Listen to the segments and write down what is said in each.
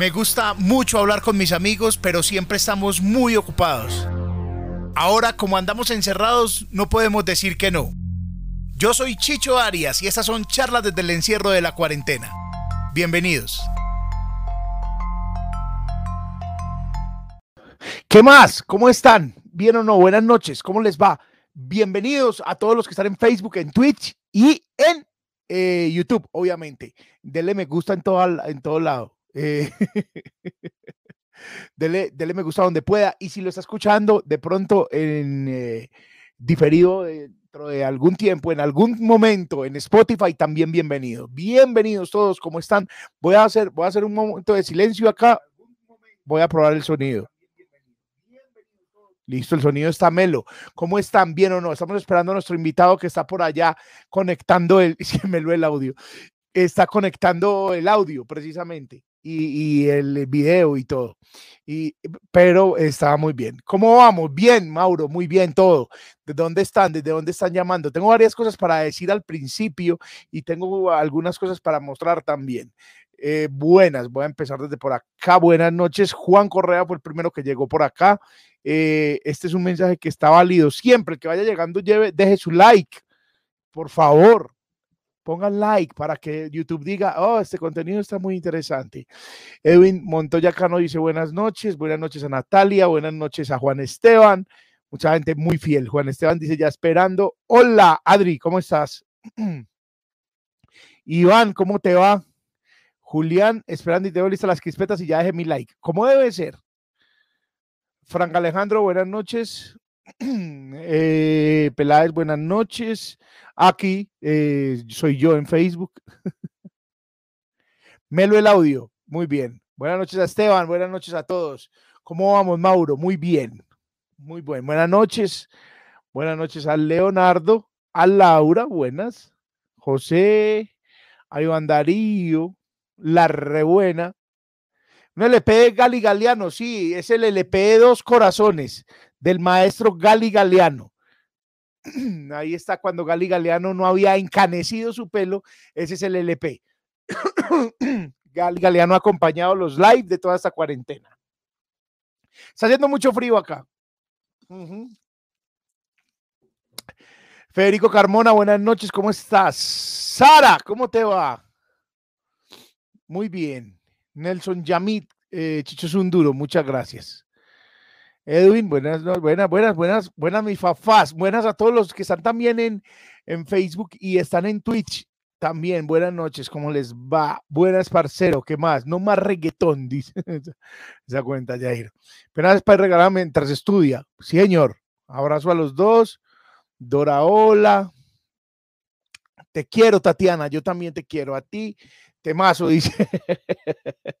Me gusta mucho hablar con mis amigos, pero siempre estamos muy ocupados. Ahora, como andamos encerrados, no podemos decir que no. Yo soy Chicho Arias y estas son charlas desde el encierro de la cuarentena. Bienvenidos. ¿Qué más? ¿Cómo están? ¿Bien o no? Buenas noches. ¿Cómo les va? Bienvenidos a todos los que están en Facebook, en Twitch y en eh, YouTube, obviamente. Denle me gusta en todo, en todo lado. Eh, dele, me gusta donde pueda. Y si lo está escuchando de pronto en eh, diferido dentro de algún tiempo, en algún momento en Spotify, también bienvenido. Bienvenidos todos, ¿cómo están? Voy a hacer, voy a hacer un momento de silencio acá. Voy a probar el sonido. Listo, el sonido está melo. ¿Cómo están? ¿Bien o no? Estamos esperando a nuestro invitado que está por allá conectando el, el audio. Está conectando el audio precisamente y, el video y todo. Y, pero estaba muy bien. ¿Cómo vamos? Bien, Mauro, muy bien todo. ¿De dónde están? ¿Desde dónde están llamando? Tengo varias cosas para decir al principio y tengo algunas cosas para mostrar también. Eh, buenas, voy a empezar desde por acá. Buenas noches. Juan Correa fue el primero que llegó por acá. Eh, este es un mensaje que está válido. Siempre que vaya llegando, lleve, deje su like. Por favor, pongan like para que YouTube diga, oh, este contenido está muy interesante. Edwin Montoya Cano dice buenas noches, buenas noches a Natalia, buenas noches a Juan Esteban. Mucha gente muy fiel. Juan Esteban dice ya esperando. Hola, Adri, ¿cómo estás? Iván, ¿cómo te va? Julián, esperando y te listas las crispetas y ya deje mi like. ¿Cómo debe ser? Frank Alejandro, buenas noches. Eh, Peláez, buenas noches. Aquí eh, soy yo en Facebook. Melo el audio, muy bien. Buenas noches a Esteban, buenas noches a todos. ¿Cómo vamos, Mauro? Muy bien, muy bien. Buenas noches. Buenas noches a Leonardo, a Laura, buenas. José, a Iván Darío, la rebuena. Un LP de Gali Galeano, sí, es el LP de dos corazones del maestro Gali Galeano. Ahí está cuando Gali Galeano no había encanecido su pelo, ese es el LP. Gali Galeano ha acompañado los live de toda esta cuarentena. Está haciendo mucho frío acá. Federico Carmona, buenas noches, ¿cómo estás? Sara, ¿cómo te va? Muy bien. Nelson Yamit, eh, Chicho Sunduro, muchas gracias. Edwin, buenas, buenas, buenas, buenas, buenas, mis fafás. Buenas a todos los que están también en, en Facebook y están en Twitch. También, buenas noches, ¿cómo les va? Buenas, parcero, ¿qué más? No más reggaetón, dice esa cuenta, Jair. Pero es para regalar mientras estudia. Señor. Abrazo a los dos. Dora, hola. Te quiero, Tatiana. Yo también te quiero. A ti Temazo, dice.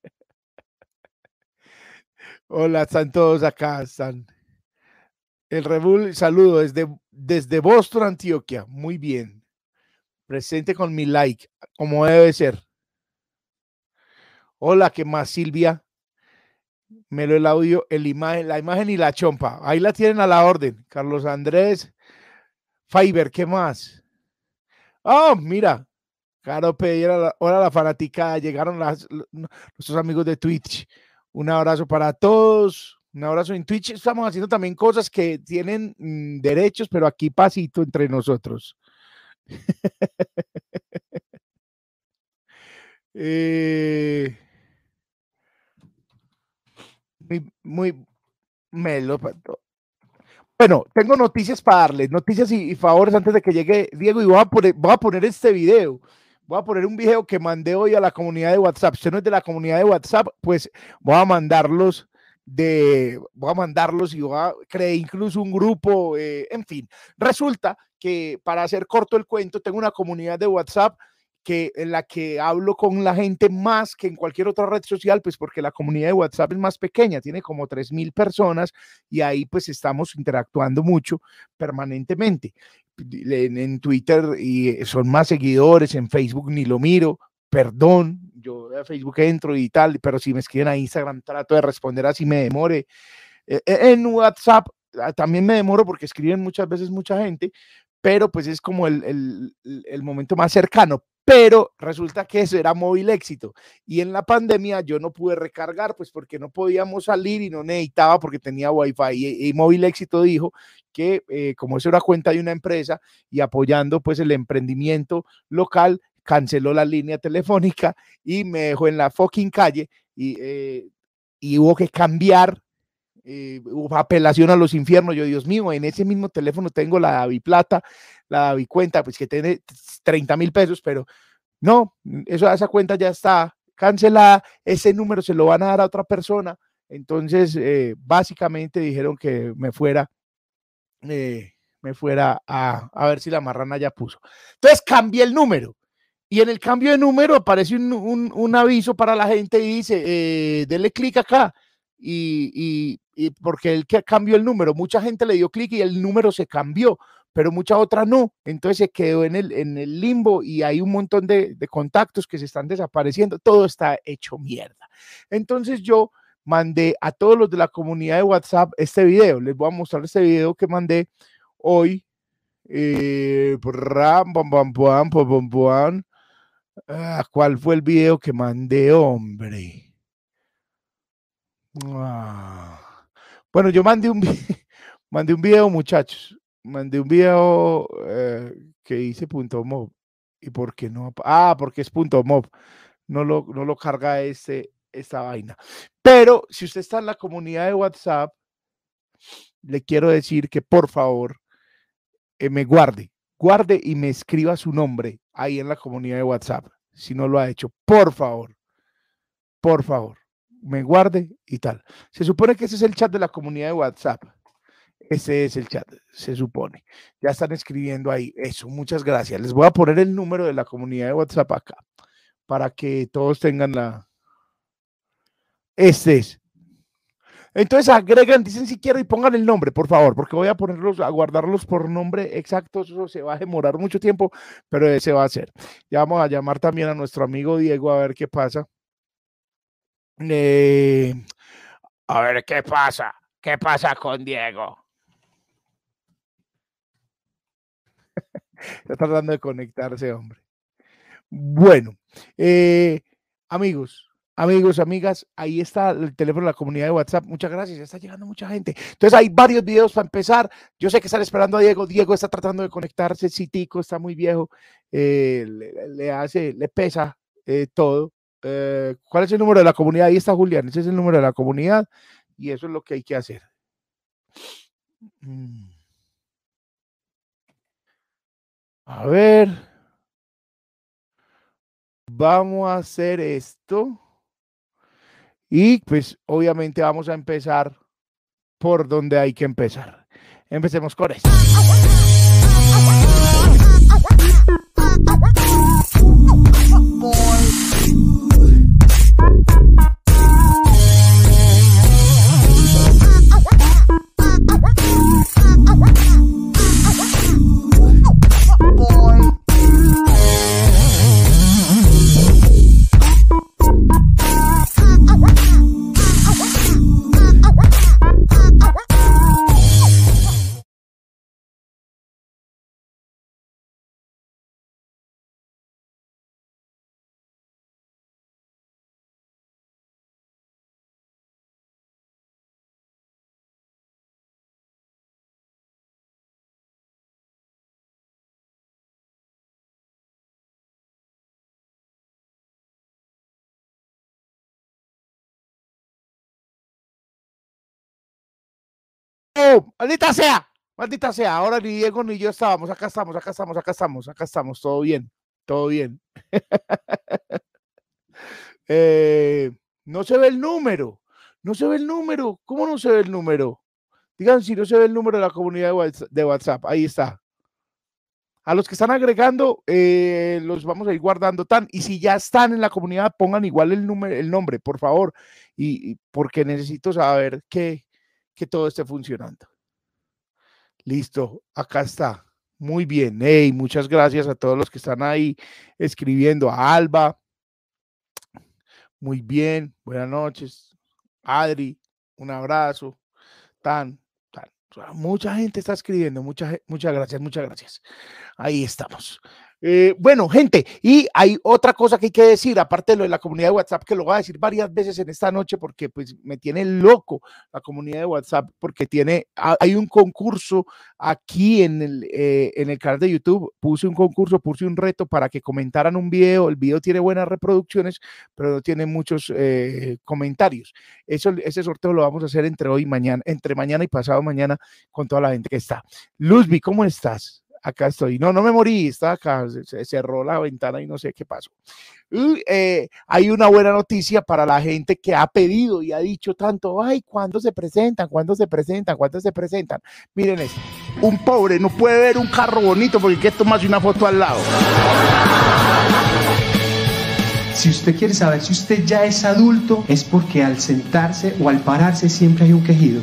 Hola, están todos acá. Están. El Rebull, saludo desde, desde Boston, Antioquia. Muy bien. Presente con mi like, como debe ser. Hola, ¿qué más, Silvia? Me lo el audio, el imagen, la imagen y la chompa. Ahí la tienen a la orden. Carlos Andrés, Fiber, ¿qué más? Oh, mira, Caro Pereira, hola la fanática, llegaron las, nuestros amigos de Twitch. Un abrazo para todos, un abrazo en Twitch. Estamos haciendo también cosas que tienen mm, derechos, pero aquí pasito entre nosotros. eh, muy, muy melo. Bueno, tengo noticias para darles, noticias y, favores antes de que llegue Diego y voy voy a poner este video voy a poner un video que mandé hoy a la comunidad de WhatsApp. Si no es de la comunidad de WhatsApp, pues voy a mandarlos de, voy a mandarlos y voy a crear incluso un grupo, eh, en fin. Resulta que para hacer corto el cuento, tengo una comunidad de WhatsApp que en la que hablo con la gente más que en cualquier otra red social, pues porque la comunidad de WhatsApp es más pequeña, tiene como 3.000 personas y ahí pues estamos interactuando mucho permanentemente. En, Twitter y son más seguidores, en Facebook ni lo miro, perdón, yo a Facebook entro y tal, pero si me escriben a Instagram trato de responder así me demore. E, e, en WhatsApp ah, también me demoro porque escriben muchas veces mucha gente, pero pues es como el, el, el, momento más cercano. Pero resulta que eso era móvil éxito. Y en la pandemia yo no pude recargar, pues porque no podíamos salir y no necesitaba porque tenía wifi. Y, móvil éxito dijo que eh, como eso era cuenta de una empresa y apoyando pues el emprendimiento local, canceló la línea telefónica y me dejó en la fucking calle y, eh, y hubo que cambiar eh, apelación a los infiernos. Yo, Dios mío, en ese mismo teléfono tengo la Davi Plata, la Cuenta, pues que tiene 30 mil pesos, pero no, eso, esa cuenta ya está cancelada, ese número se lo van a dar a otra persona. Entonces, eh, básicamente dijeron que me fuera, eh, me fuera a, a, ver si la marrana ya puso. Entonces cambié el número. Y en el cambio de número aparece un, un, aviso para la gente y dice, eh, denle clic acá. Y, y, y, porque él cambió el número, mucha gente le dio clic y el número se cambió pero mucha otra no. Entonces se quedó en el, en el limbo y hay un montón de, de contactos que se están desapareciendo. Todo está hecho mierda. Entonces yo mandé a todos los de la comunidad de WhatsApp este video. Les voy a mostrar este video que mandé hoy. ¿Cuál fue el video que mandé, hombre? Ah. Bueno, yo mandé un, mandé un video, muchachos mandé un video eh, que hice punto mob. ¿Y por qué no? Ah, porque es punto mob. No lo, no lo carga este, esta vaina. Pero si usted está en la comunidad de WhatsApp, le quiero decir que por favor eh, me guarde, guarde y me escriba su nombre ahí en la comunidad de WhatsApp. Si no lo ha hecho, por favor, por favor, me guarde y tal. Se supone que ese es el chat de la comunidad de WhatsApp. Ese es el chat, se supone. Ya están escribiendo ahí. Eso, muchas gracias. Les voy a poner el número de la comunidad de WhatsApp acá para que todos tengan la... Este es. Entonces agregan, dicen si quieren y pongan el nombre, por favor, porque voy a ponerlos, a guardarlos por nombre exacto. Eso se va a demorar mucho tiempo, pero se va a hacer. Ya vamos a llamar también a nuestro amigo Diego a ver qué pasa. Eh, a ver qué pasa. ¿Qué pasa con Diego? Está tratando de conectarse, hombre. Bueno, eh, amigos, amigos, amigas, ahí está el teléfono de la comunidad de WhatsApp. Muchas gracias, está llegando mucha gente. Entonces hay varios videos para empezar. Yo sé que están esperando a Diego. Diego está tratando de conectarse. Citico está muy viejo. Eh, le, hace, le pesa eh, todo. ¿Cuál es el número de la comunidad? Ahí está Julián. Ese es el número de la comunidad y eso es lo que hay que hacer. Mm. A ver. Vamos a hacer esto. Y pues obviamente vamos a empezar por donde hay que empezar. Empecemos con esto. Maldita sea, maldita sea. Ahora ni Diego ni yo estábamos. Acá estamos, acá estamos, acá estamos, acá estamos. Todo bien, todo bien. Eh, no se ve el número, no se ve el número. ¿Cómo no se ve el número? Digan si no se ve el número de la comunidad de WhatsApp. Ahí está. A los que están agregando, eh, los vamos a ir guardando tan. Y si ya están en la comunidad, pongan igual el, número, el nombre, por favor. Y, porque necesito saber qué que todo esté funcionando. Listo, acá está. Muy bien. Hey, muchas gracias a todos los que están ahí escribiendo. A Alba. Muy bien. Buenas noches. Adri, un abrazo. Tan, tan. Mucha gente está escribiendo. Mucha, muchas gracias, muchas gracias. Ahí estamos. Eh, bueno, gente, y hay otra cosa que hay que decir, aparte de lo de la comunidad de WhatsApp, que lo voy a decir varias veces en esta noche porque pues me tiene loco la comunidad de WhatsApp, porque tiene, hay un concurso aquí en el, eh, en el canal de YouTube, puse un concurso, puse un reto para que comentaran un video, el video tiene buenas reproducciones, pero no tiene muchos eh, comentarios. Eso, ese sorteo lo vamos a hacer entre hoy y mañana, entre mañana y pasado mañana con toda la gente que está. Luzby, ¿cómo estás? Acá estoy. No, no me morí, está acá, se, cerró la ventana y no sé qué pasó. Eh, hay una buena noticia para la gente que ha pedido y ha dicho tanto, ay, ¿cuándo se presentan? ¿Cuándo se presentan? ¿Cuándo se presentan? Miren esto. Un pobre no puede ver un carro bonito porque quiere tomarse una foto al lado. Si usted quiere saber si usted ya es adulto, es porque al sentarse o al pararse siempre hay un quejido.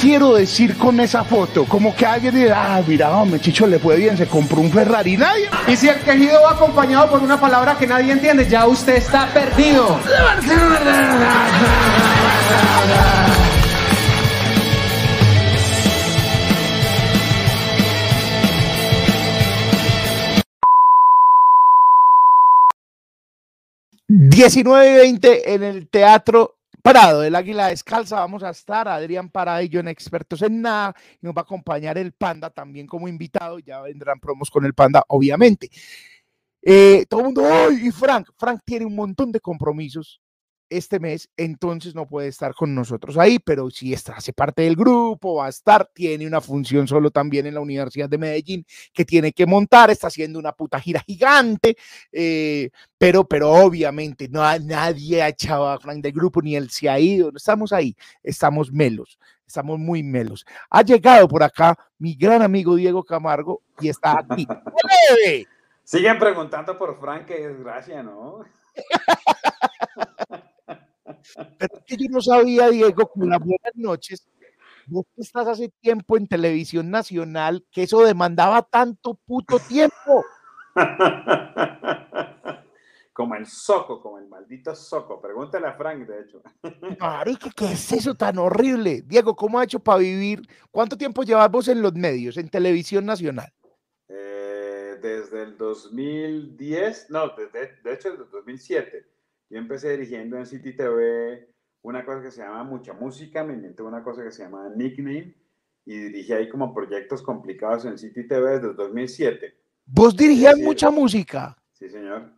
Quiero decir con esa foto? Como que alguien dice, ah, mira, hombre, Chicho le fue bien, se compró un Ferrari, nadie. Y si el quejido va acompañado por una palabra que nadie entiende, ya usted está perdido. ...19 y 20 en el Teatro Prado del Águila Descalza vamos a estar, Adrián yo en Expertos en Nada, nos va a acompañar el Panda también como invitado, ya vendrán promos con el Panda, obviamente. Eh, todo el mundo, ¡ay! Y Frank, Frank tiene un montón de compromisos este mes, entonces no puede estar con nosotros ahí, pero si está, hace parte del grupo, va a estar, tiene una función solo también en la Universidad de Medellín que tiene que montar, está haciendo una puta gira gigante, eh, pero, pero obviamente no, nadie ha echado a Frank del grupo, ni él se ha ido, estamos ahí, estamos melos, estamos muy melos. Ha llegado por acá mi gran amigo Diego Camargo y está aquí. Siguen preguntando por Frank, qué desgracia, ¿no? Pero es que yo no sabía, Diego, con las buenas noches, vos estás hace tiempo en televisión nacional, que eso demandaba tanto puto tiempo. como el soco, como el maldito soco. Pregúntale a Frank, de hecho. Marica, ¿qué es eso tan horrible? Diego, ¿cómo ha hecho para vivir? ¿Cuánto tiempo llevas vos en los medios, en televisión nacional? Eh, desde el 2010, no, de hecho desde el 2007 yo empecé dirigiendo en City TV una cosa que se llama Mucha Música, me inventé una cosa que se llama Nickname y dirigí ahí como proyectos complicados en City TV desde el 2007. ¿Vos dirigías mucha música? Sí, señor.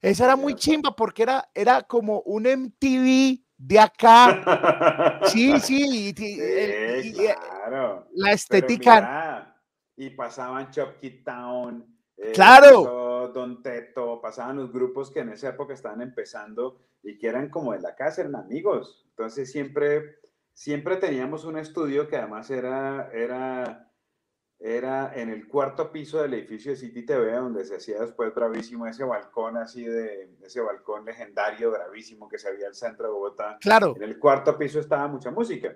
Esa era muy chimba porque era, era como un MTV de acá. sí, sí. sí claro. La estética. y pasaban Chop Town eh, claro. Don Teto, pasaban los grupos que en esa época estaban empezando y que eran como de la casa, eran amigos. Entonces siempre, siempre teníamos un estudio que además era, era, era en el cuarto piso del edificio de City TV, donde se hacía después bravísimo ese balcón así de, ese balcón legendario, bravísimo que se había al centro de Bogotá. Claro. En el cuarto piso estaba mucha música.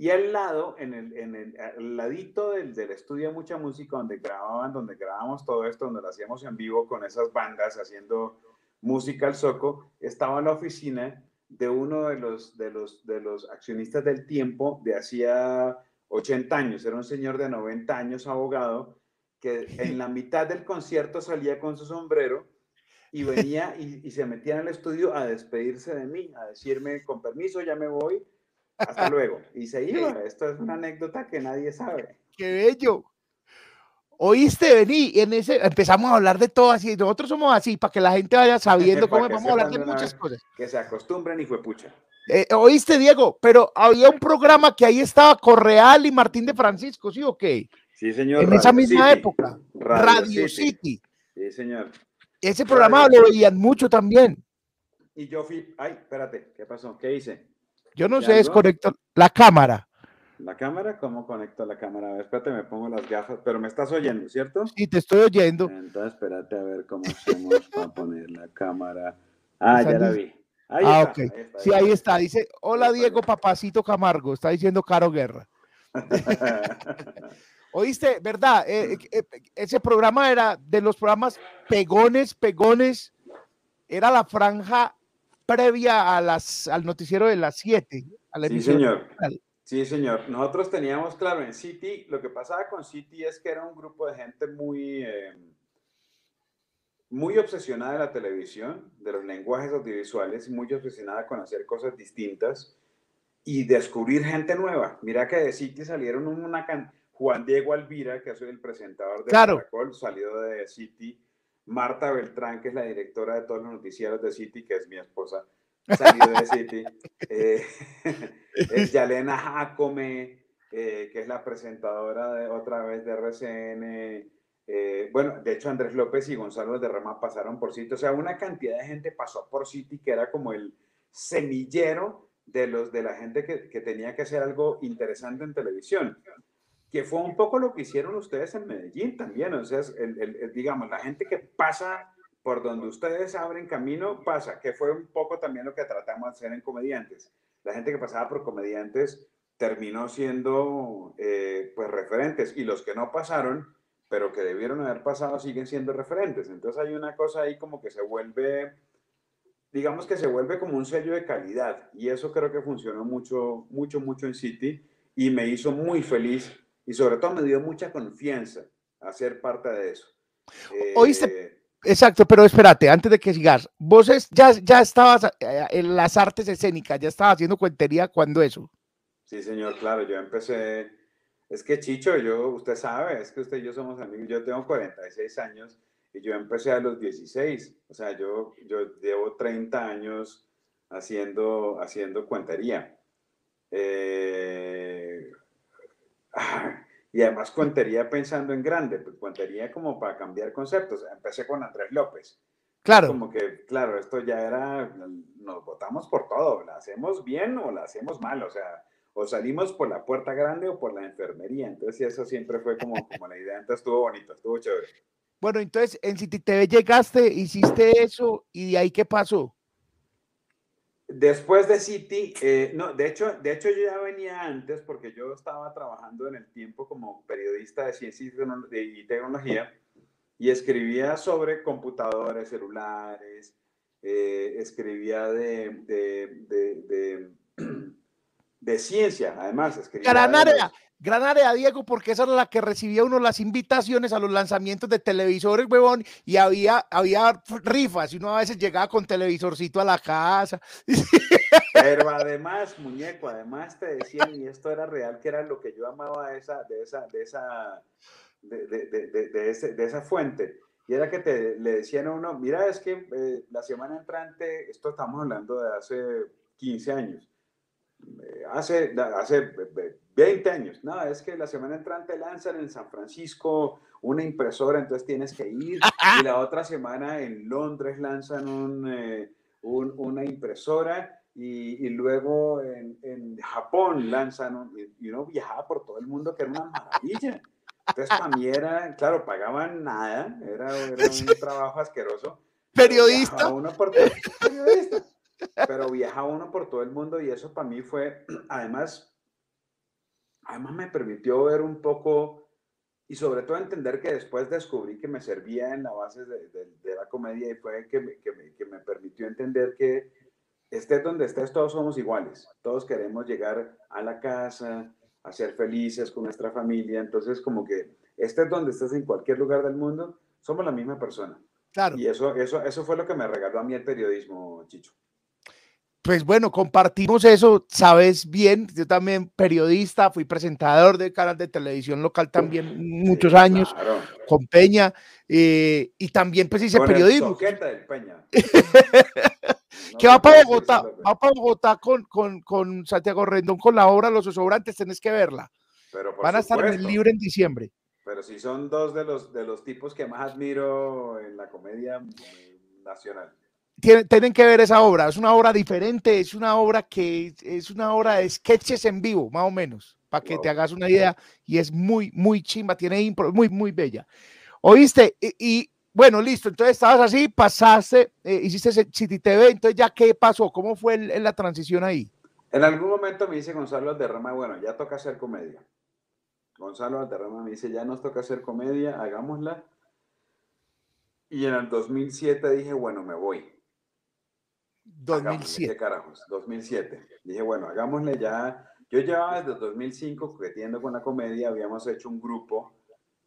Y al lado, en el, ladito del, estudio Mucha Música, donde grababan, donde grabamos todo esto, donde lo hacíamos en vivo con esas bandas haciendo música al soco, estaba la oficina de uno de los, de los, de los accionistas del tiempo de hacía 80 años. Era un señor de 90 años, abogado, que en la mitad del concierto salía con su sombrero y venía y se metía en el estudio a despedirse de mí, a decirme, con permiso, ya me voy hasta luego. Y se iba. Esto es una anécdota que nadie sabe. ¡Qué bello! Oíste, vení, en ese empezamos a hablar de todo así. Nosotros somos así, para que la gente vaya sabiendo cómo vamos a hablar de muchas cosas. Que se acostumbren y fue pucha. Eh, oíste, Diego, pero había un programa que ahí estaba Correal y Martín de Francisco, ¿sí o qué? Sí, señor. En esa misma época. Radio, City. Sí, señor. Ese programa lo veían mucho también. Y yo fui, ay, espérate, ¿qué pasó? ¿Qué hice? Yo no sé, desconecto la cámara. ¿La cámara? ¿Cómo conecto la cámara? A ver, espérate, me pongo las gafas, pero me estás oyendo, ¿cierto? Sí, te estoy oyendo. Entonces, espérate a ver cómo hacemos para poner la cámara. Ah, ya la vi. Ahí ah, ok. sí, ahí está. Dice, hola Diego Papacito Camargo, está diciendo Caro Guerra. Oíste, ¿verdad? Eh, eh, eh, ese programa era de los programas pegones, pegones, era la franja previa a las, al noticiero de las 7. Sí, señor. Sí, señor. Nosotros teníamos, claro, en City, lo que pasaba con City es que era un grupo de gente muy, eh, muy obsesionada de la televisión, de los lenguajes audiovisuales, muy obsesionada con hacer cosas distintas y descubrir gente nueva. Mira que de City salieron una can Juan Diego Alvira, que es el presentador de claro. Caracol, salió de City. Marta Beltrán, que es la directora de todos los noticieros de City, que es mi esposa, salió de City. Eh, es Yalena Jacome, eh, que es la presentadora de otra vez de RCN. Eh, bueno, de hecho Andrés López y Gonzalo de Rama pasaron por City. O sea, una cantidad de gente pasó por City que era como el semillero de, los, de la gente que, que tenía que hacer algo interesante en televisión que fue un poco lo que hicieron ustedes en Medellín también, o sea, el, digamos, la gente que pasa por donde ustedes abren camino, pasa, que fue un poco también lo que tratamos de hacer en comediantes. La gente que pasaba por comediantes terminó siendo, eh, pues, referentes, y los que no pasaron, pero que debieron haber pasado, siguen siendo referentes. Entonces hay una cosa ahí como que se vuelve, digamos que se vuelve como un sello de calidad, y eso creo que funcionó mucho, mucho, mucho en City, y me hizo muy feliz y sobre todo me dio mucha confianza a ser parte de eso. Oíste, eh, exacto, pero espérate, antes de que sigas, vos ya, ya estabas eh, en las artes escénicas, ya estabas haciendo cuentería cuando eso. Sí, señor, claro, yo empecé, es que Chicho, yo, usted sabe, es que usted y yo somos amigos, yo tengo 46 años y yo empecé a los 16, o sea, yo, yo llevo 30 años haciendo, haciendo cuentería. Eh, y además cuentería pensando en grande, pues cuentería como para cambiar conceptos. Empecé con Andrés López. Claro. Como que, claro, esto ya era, nos votamos por todo, la hacemos bien o la hacemos mal, o sea, o salimos por la puerta grande o por la enfermería. Entonces, eso siempre fue como, como la idea. Entonces, estuvo bonito, estuvo chévere. Bueno, entonces en City TV llegaste, hiciste eso y de ahí qué pasó. Después de City, eh, no, de hecho, de hecho yo ya venía antes porque yo estaba trabajando en el tiempo como periodista de ciencia y tecnología y escribía sobre computadores, celulares, eh, escribía de, de, de, ciencia, además. Escribía Gran área, Diego, porque esa era la que recibía uno las invitaciones a los lanzamientos de televisores, huevón, y había, había rifas, y uno a veces llegaba con televisorcito a la casa. Pero además, muñeco, además te decían, y esto era real, que era lo que yo amaba de esa, de esa, de esa, de, de, de esa fuente, y era que te, le decían a uno, mira, es que eh, la semana entrante, esto estamos hablando de hace 15 años, eh, hace, hace 20 años. No, es que la semana entrante lanzan en San Francisco una impresora, entonces tienes que ir. Y la otra semana en Londres lanzan un, eh, una impresora. Y, luego en, Japón lanzan, y uno viajaba por todo el mundo, que era una maravilla. Entonces, para mí era, claro, pagaban nada, era, era un trabajo asqueroso. Periodista. Uno por, periodista. Pero viajaba uno por todo el mundo y eso para mí fue, además, además me permitió ver un poco y sobre todo entender que después descubrí que me servía en la base de, la comedia y fue que me, que, me, que me, permitió entender que estés donde estés, todos somos iguales, todos queremos llegar a la casa, a ser felices con nuestra familia, entonces como que estés donde estés en cualquier lugar del mundo, somos la misma persona. Claro. Y eso, eso, eso fue lo que me regaló a mí el periodismo, Chicho pues bueno, compartimos eso, sabes bien, yo también periodista, fui presentador de canal de televisión local también muchos años con Peña eh, y también pues hice periodismo. Peña. que va para Bogotá, va para Bogotá con, con, con, Santiago Rendón con la obra Los Sobrantes, tenés que verla. Van a estar en el libro en diciembre. Pero si son dos de los, de los tipos que más admiro en la comedia nacional tienen, que ver esa obra. Es una obra diferente, es una obra que es una obra de sketches en vivo, más o menos, para que te hagas una idea. Y es muy, muy chimba, tiene impro, muy, muy bella. ¿Oíste? Y, bueno, listo. Entonces estabas así, pasaste, eh, hiciste City TV. Entonces, ¿ya qué pasó? ¿Cómo fue la transición ahí? En algún momento me dice Gonzalo Alderrama, bueno, ya toca hacer comedia. Gonzalo Alderrama me dice, ya nos toca hacer comedia, hagámosla. Y en el 2007 dije, bueno, me voy 2007. ¿Qué carajos? 2007. Dije, bueno, hagámosle ya. Yo llevaba desde 2005 coqueteando con la comedia, habíamos hecho un grupo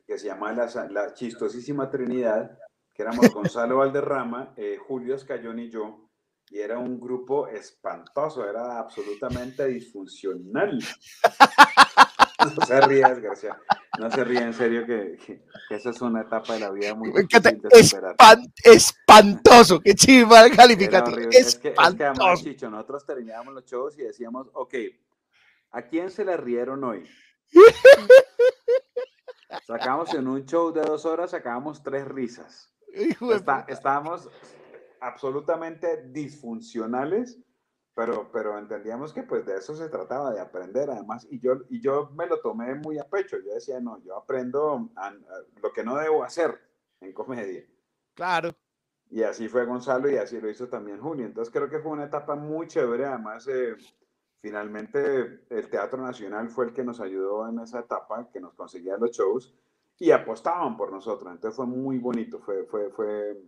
que se llamaba La, la Chistosísima Trinidad, que éramos Gonzalo Valderrama, eh, Julio Escayón y yo, y era un grupo espantoso, era absolutamente disfuncional. No se ríe, desgraciado. No se ríe, en serio, que, esa es una etapa de la vida muy difícil espantoso, qué chiva calificativo. Es que, es que además, Chicho, nosotros terminábamos los shows y decíamos, ok, ¿a quién se le rieron hoy? Sacamos en un show de dos horas, sacábamos tres risas. estábamos absolutamente disfuncionales, pero, pero entendíamos que pues de eso se trataba, de aprender además, y yo, y yo me lo tomé muy a pecho, yo decía, no, yo aprendo lo que no debo hacer en comedia. Claro. Y así fue Gonzalo y así lo hizo también Julio. Entonces creo que fue una etapa muy chévere, además eh, finalmente el Teatro Nacional fue el que nos ayudó en esa etapa, que nos conseguía los shows y apostaban por nosotros. Entonces fue muy bonito, fue, fue, fue,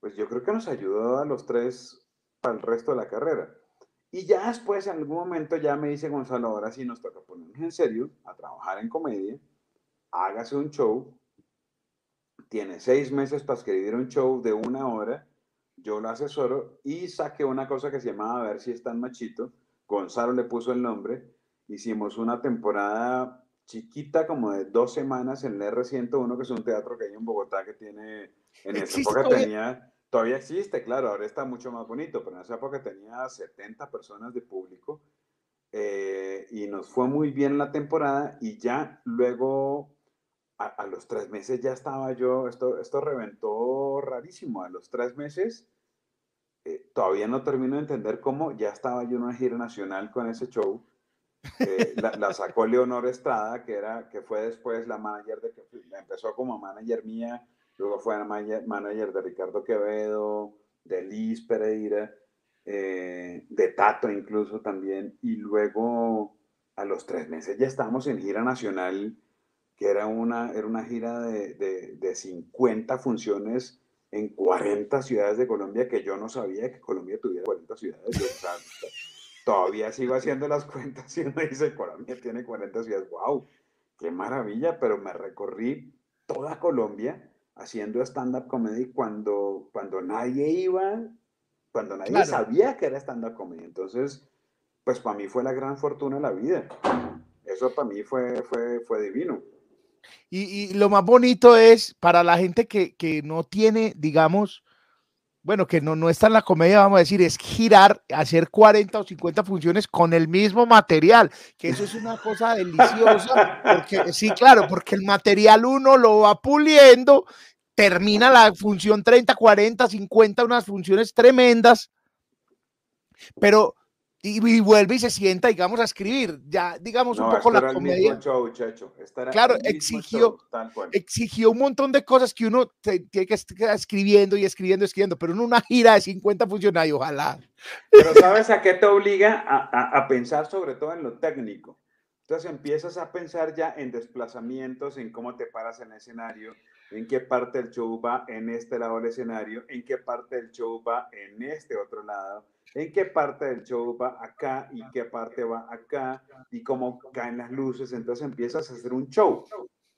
pues yo creo que nos ayudó a los tres para el resto de la carrera. Y ya después, en algún momento, ya me dice Gonzalo, ahora sí nos toca ponernos en serio a trabajar en comedia, hágase un show, tiene seis meses para escribir un show de una hora, yo lo asesoro y saqué una cosa que se llamaba A ver si es tan machito, Gonzalo le puso el nombre, hicimos una temporada chiquita como de dos semanas en el R101, que es un teatro que hay en Bogotá que tiene, en esa época tenía Todavía existe, claro, ahora está mucho más bonito, pero en esa época tenía 70 personas de público eh, y nos fue muy bien la temporada y ya luego, a, los tres meses ya estaba yo, esto, esto reventó rarísimo, a los tres meses, eh, todavía no termino de entender cómo, ya estaba yo en una gira nacional con ese show. Eh, la, sacó Leonor Estrada, que, era, que fue después la manager de que empezó como manager mía luego fue manager de Ricardo Quevedo, de Liz Pereira, eh, de Tato incluso también, y luego a los tres meses ya estábamos en gira nacional, que era una, era una gira de, de, 50 funciones en 40 ciudades de Colombia, que yo no sabía que Colombia tuviera 40 ciudades. todavía sigo haciendo las cuentas y me dice, Colombia tiene 40 ciudades. ¡Wow! ¡Qué maravilla! Pero me recorrí toda Colombia haciendo stand-up comedy cuando, cuando nadie iba, cuando nadie sabía que era stand-up comedy. Entonces, pues para mí fue la gran fortuna de la vida. Eso para mí fue, fue, fue divino. Y, lo más bonito es para la gente que, que, no tiene, digamos, bueno, que no, no está en la comedia, vamos a decir, es girar, hacer 40 o 50 funciones con el mismo material, que eso es una cosa deliciosa, porque sí, claro, porque el material uno lo va puliendo termina la función 30, 40, 50, unas funciones tremendas, pero y, vuelve y se sienta, digamos, a escribir. Ya, digamos, un poco la comedia. claro, exigió, exigió un montón de cosas que uno tiene que estar escribiendo y escribiendo, escribiendo, pero en una gira de 50 funcionarios, ojalá. Pero ¿sabes a qué te obliga? A, a pensar sobre todo en lo técnico. Entonces empiezas a pensar ya en desplazamientos, en cómo te paras en el escenario, en qué parte del show va en este lado del escenario, en qué parte del show va en este otro lado, en qué parte del show va acá y qué parte va acá y cómo caen las luces. Entonces empiezas a hacer un show.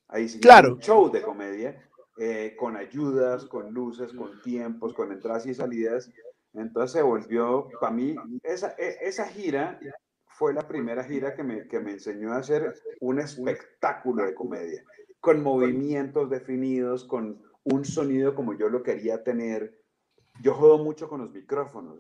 Ahí sí, claro. un show de comedia eh, con ayudas, con luces, con tiempos, con entradas y salidas. Entonces se volvió, para mí, esa, e, esa gira fue la primera gira que me, que me enseñó a hacer un espectáculo de comedia con movimientos definidos, con un sonido como yo lo quería tener. Yo jodo mucho con los micrófonos.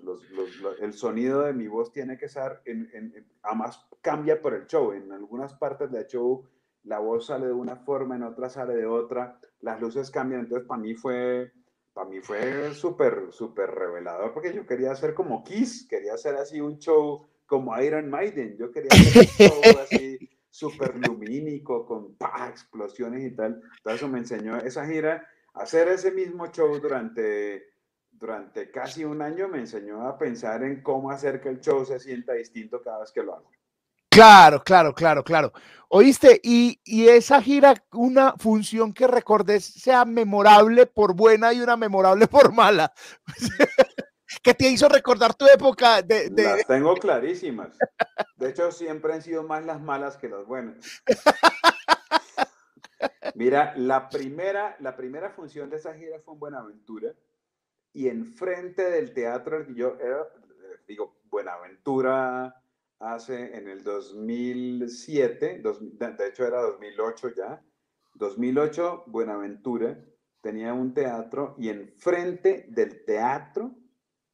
el sonido de mi voz tiene que ser, en, en, además cambia por el show. En algunas partes del show la voz sale de una forma, en otras sale de otra. Las luces cambian. Entonces para mí fue, para mí fue súper, súper revelador porque yo quería hacer como Kiss, quería hacer así un show como Iron Maiden. Yo quería hacer un show así súper lumínico, con explosiones y tal. Eso me enseñó esa gira, hacer ese mismo show durante, durante casi un año me enseñó a pensar en cómo hacer que el show se sienta distinto cada vez que lo hago. Claro, claro, claro, claro. Oíste, y, y, esa gira, una función que recordes sea memorable por buena y una memorable por mala. que te hizo recordar tu época de, de... Las tengo clarísimas. De hecho, siempre han sido más las malas que las buenas. Mira, la primera, la primera función de esa gira fue en Buenaventura y enfrente del teatro, yo era, digo, Buenaventura hace en el 2007, de hecho era 2008 ya, 2008 Buenaventura tenía un teatro y enfrente del teatro,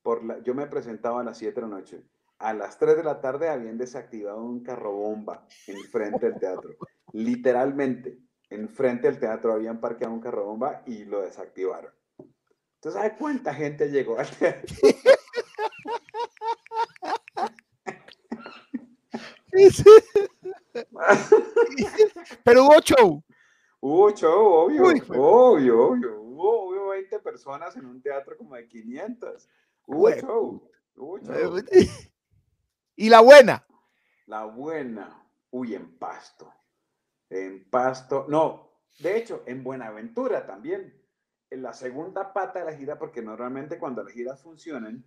por la, yo me presentaba a las 7 de la noche. A las 3 de la tarde habían desactivado un carro bomba enfrente del teatro. Literalmente, enfrente del teatro habían parqueado un carro bomba y lo desactivaron. ¿Tú sabes cuánta gente llegó al teatro? Pero hubo show. Hubo show, obvio, obvio, obvio. Hubo, 20 personas en un teatro como de 500. ¿Y la buena? La buena. Uy, en Pasto. En Pasto. No, de hecho, en Buenaventura también. En la segunda pata de la gira, porque normalmente cuando las giras funcionan,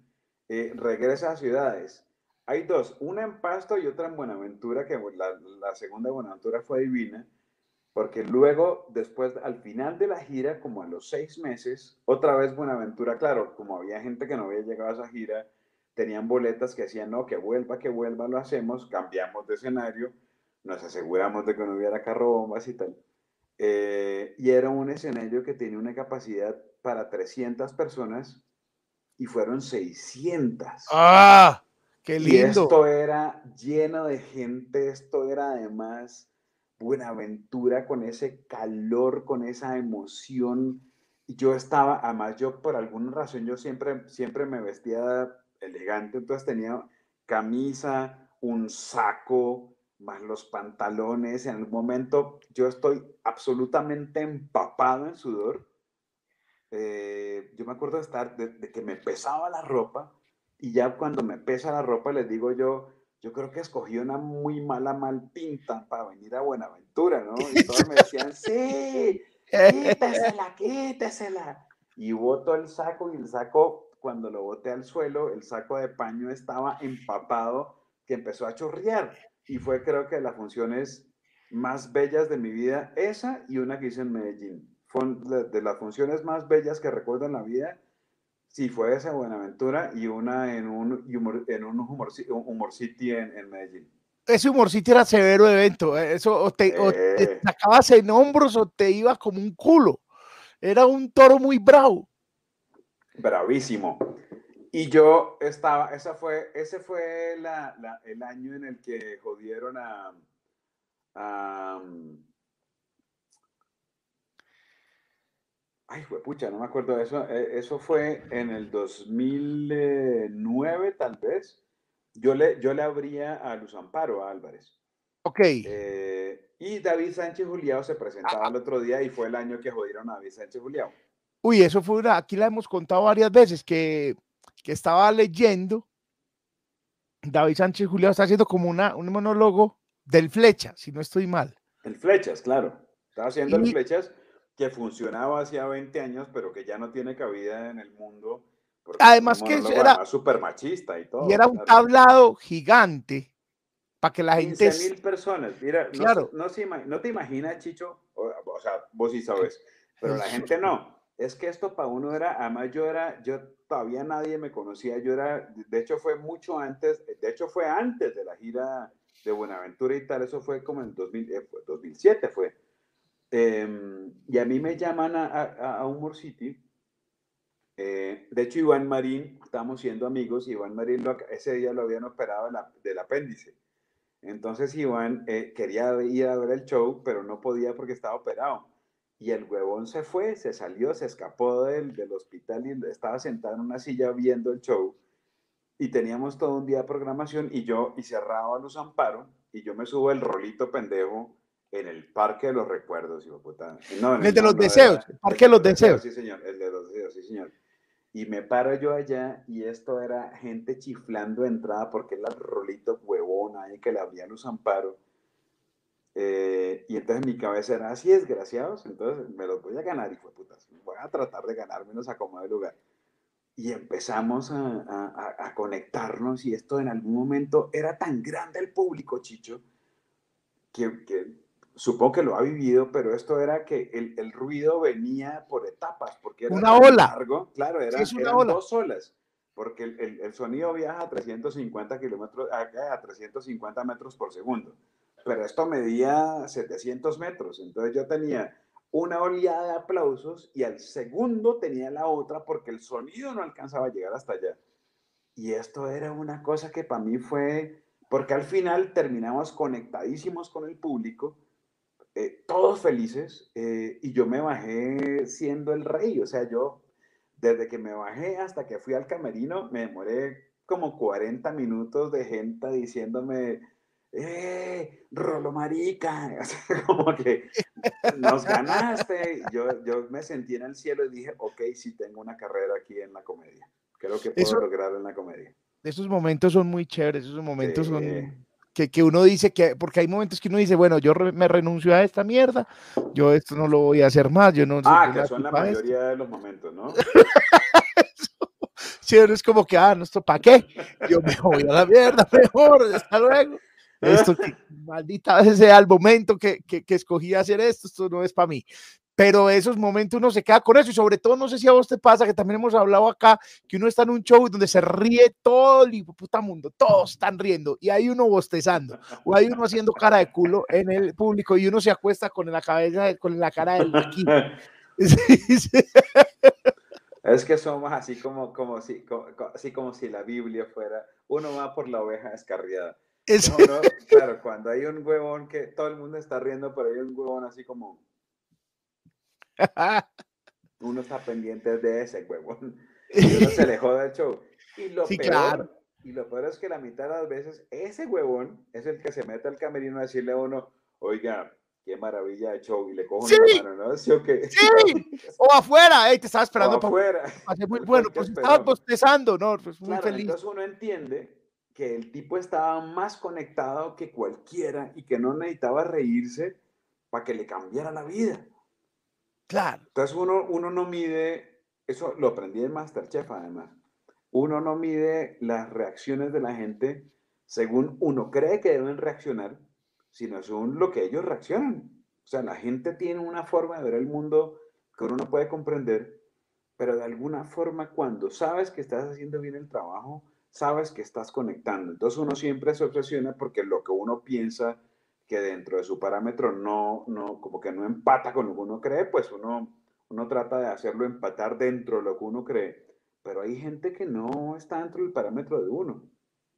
eh, regresa a ciudades hay dos, una en Pasto y otra en Buenaventura, que la, segunda de Buenaventura fue divina, porque luego, después, al final de la gira, como a los seis meses, otra vez Buenaventura, claro, como había gente que no había llegado a esa gira, tenían boletas que decían, no, que vuelva, que vuelva, lo hacemos, cambiamos de escenario, nos aseguramos de que no hubiera carro bombas y tal. Eh, y era un escenario que tenía una capacidad para 300 personas y fueron 600. ¡Ah! Qué lindo. Y esto era lleno de gente, esto era además Buenaventura con ese calor, con esa emoción. Yo estaba, además yo por alguna razón, yo siempre, siempre me vestía elegante, entonces tenía camisa, un saco, más los pantalones. En algún momento yo estoy absolutamente empapado en sudor. Eh, yo me acuerdo de estar, de que me pesaba la ropa y ya cuando me pesa la ropa, les digo yo, yo creo que escogí una muy mala mal pinta para venir a Buenaventura, ¿no? Y todos me decían, sí, quítesela, quítesela. Y boto el saco y el saco, cuando lo boté al suelo, el saco de paño estaba empapado que empezó a chorrear. Y fue creo que las funciones más bellas de mi vida, esa y una que hice en Medellín. Fue de las funciones más bellas que recuerdo en la vida Sí, fue esa Buenaventura y una en un, humor, en un humor, humor City en, en, Medellín. Ese Humor City era severo evento. Eh, eso o te, te, sacabas en hombros o te ibas como un culo. Era un toro muy bravo. Bravísimo. Y yo estaba, esa fue, ese fue la, la, el año en el que jodieron a, a Ay, pucha, no me acuerdo de eso. Eh, eso fue en el 2009, tal vez. Yo le, yo le abría a Luz Amparo, a Álvarez. Ok. Eh, y David Sánchez Juliao se presentaba el otro día y fue el año que jodieron a David Sánchez Juliao. Uy, eso fue una, aquí la hemos contado varias veces, que, que estaba leyendo. David Sánchez Juliao está haciendo como una, un monólogo del Flecha, si no estoy mal. El Flechas, claro. Estaba haciendo el Flechas que funcionaba hacía 20 años, pero que ya no tiene cabida en el mundo. Además que era súper machista y todo. Y era un tablado gigante para que la gente... 15 mil personas. Mira, claro. no, no, te imaginas, Chicho, o, sea, vos sí sabes, pero la gente no. Es que esto para uno era, además yo era, yo todavía nadie me conocía, yo era, de hecho fue mucho antes, de hecho fue antes de la gira de Buenaventura y tal, eso fue como en 2000, 2007 eh, fue. Em, y a mí me llaman a, a, Humor City. Eh, de hecho, Iván Marín, estábamos siendo amigos, y Iván Marín ese día lo habían operado del apéndice. Entonces Iván eh, quería ir a ver el show, pero no podía porque estaba operado. Y el huevón se fue, se salió, se escapó del, del hospital y estaba sentado en una silla viendo el show. Y teníamos todo un día de programación y yo, y cerraba Luz Amparo, y yo me subo el rolito pendejo en el Parque de los Recuerdos, hijo puta. No, el, de los deseos, el Parque de los Deseos. Sí, señor, el de los deseos, sí, señor. Y me paro yo allá y esto era gente chiflando de entrada porque era el rolito huevón ahí que le abría Luz Amparo. Eh, y entonces mi cabeza era así, desgraciados, entonces me los voy a ganar, hijo de puta. Voy a tratar de ganarme, nos acomodo el lugar. y empezamos a, a, conectarnos y esto en algún momento era tan grande el público, Chicho, que, que supongo que lo ha vivido, pero esto era que el, el ruido venía por etapas, porque era una ola. Largo, claro, era, eran dos olas, porque el, el, el, sonido viaja a 350 kilómetros, a 350 metros por segundo, pero esto medía 700 metros, entonces yo tenía una oleada de aplausos y al segundo tenía la otra porque el sonido no alcanzaba a llegar hasta allá. Y esto era una cosa que para mí fue, porque al final terminamos conectadísimos con el público, eh, todos felices, eh, y yo me bajé siendo el rey, o sea, yo desde que me bajé hasta que fui al camerino, me demoré como 40 minutos de gente diciéndome, ¡eh! Rolo Marica, como que nos ganaste. Yo, yo me sentí en el cielo y dije, ok, sí tengo una carrera aquí en la comedia. Creo que puedo lograr en la comedia. Esos momentos son muy chéveres, esos momentos son que, que, uno dice que, porque hay momentos que uno dice, bueno, yo me renuncio a esta mierda, yo esto no lo voy a hacer más, yo no... Ah, que son la mayoría de los momentos, ¿no? sí, es como que, ah, no, esto para qué, yo me voy a la mierda, mejor, hasta luego. Esto, maldita vez sea el momento que, que, que escogí hacer esto, esto no es para mí pero esos momentos uno se queda con eso y sobre todo no sé si a vos te pasa que también hemos hablado acá que uno está en un show donde se ríe todo el puta mundo, todos están riendo y hay uno bostezando o hay uno haciendo cara de culo en el público y uno se acuesta con la cabeza, con la cara del aquí. Es que somos así como, como, si, como, así como si la Biblia fuera, uno va por la oveja descarriada. claro, cuando hay un huevón que todo el mundo está riendo, pero hay un huevón así como... Uno está pendiente de ese huevón. Y uno se alejó del show. Y lo, peor, y lo peor es que la mitad de las veces ese huevón es el que se mete al camerino a decirle a uno, oiga, qué maravilla de show, y le cojo sí, una mano, ¿no? ¿Sí o qué? Sí, o afuera, te estaba esperando. O afuera. muy bueno, pues estaba bostezando, ¿no? Pues muy claro, feliz. Entonces uno entiende que el tipo estaba más conectado que cualquiera y que no necesitaba reírse para que le cambiara la vida. Claro. Entonces uno, uno no mide, eso lo aprendí en Masterchef además, uno no mide las reacciones de la gente según uno cree que deben reaccionar, sino según lo que ellos reaccionan. O sea, la gente tiene una forma de ver el mundo que uno no puede comprender, pero de alguna forma cuando sabes que estás haciendo bien el trabajo, sabes que estás conectando. Entonces uno siempre se obsesiona porque lo que uno piensa que dentro de su parámetro no, no, como que no empata con lo que uno cree, pues uno, uno trata de hacerlo empatar dentro de lo que uno cree. Pero hay gente que no está dentro del parámetro de uno.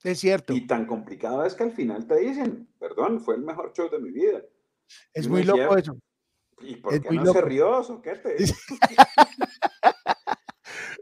Es cierto. Y tan complicado es que al final te dicen, perdón, fue el mejor show de mi vida. Es muy loco eso. ¿Y por qué no se rió, soquete?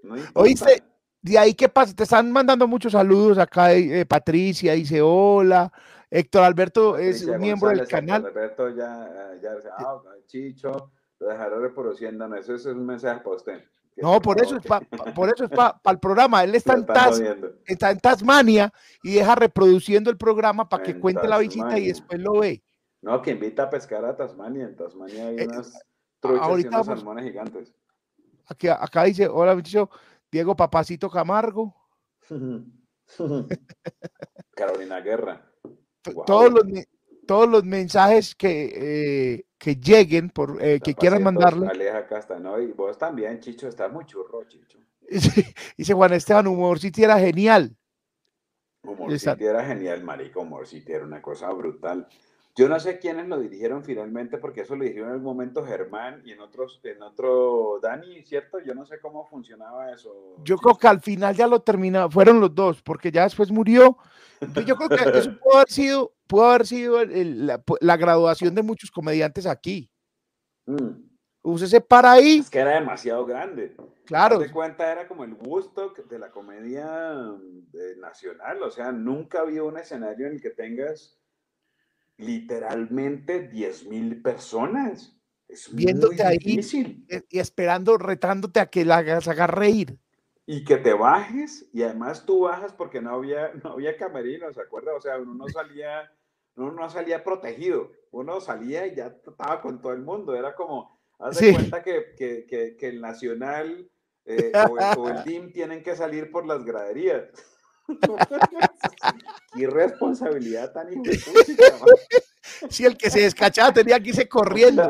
no Oíste, de ahí qué pasa, te están mandando muchos saludos acá, eh, Patricia dice hola, Héctor Alberto es un miembro del canal. Héctor Alberto ya, ya, ah, Chicho, lo dejaré reproduciendo, no, eso es un mensaje para usted. No, por eso, es pa, por eso es para el programa. Él está en, Tas, está en, Tasmania y deja reproduciendo el programa para que cuente la visita y después lo ve. No, que invita a pescar a Tasmania. En Tasmania hay eh, unas truchas y unos salmones gigantes. Aquí, acá dice, hola, bicho, Diego Papacito Camargo. Carolina Guerra. Todos, los, todos los mensajes que, eh, que lleguen, por, eh, que quieran mandarle. Y vos también, Chicho, estás muy churro, Chicho. Dice Juan Esteban, Humor City era genial. Humor City era genial, marico. Humor City era una cosa brutal. Yo no sé quiénes lo dirigieron finalmente, porque eso lo dijeron en el momento Germán y en otros, en otro Dani, ¿cierto? Yo no sé cómo funcionaba eso. Yo creo que al final ya lo terminaron, fueron los dos, porque ya después murió. yo creo que eso pudo haber sido, pudo haber sido la, graduación de muchos comediantes aquí. Mm. Úsese para ahí. Es que era demasiado grande. Claro. De cuenta era como el gusto de la comedia eh, nacional, o sea, nunca había un escenario en el que tengas literalmente 10 mil personas. Es Viéndote muy difícil. ahí y esperando, retándote a que la hagas, haga reír. Y que te bajes, y además tú bajas porque no había, no había camerinos, ¿se acuerda? O sea, uno no salía, uno no salía protegido, uno salía y ya estaba con todo el mundo. Era como, haz de cuenta que, que, que, que, el Nacional eh, o, el, DIM tienen que salir por las graderías. Qué irresponsabilidad tan injusta. Si el que se descachaba tenía que irse corriendo.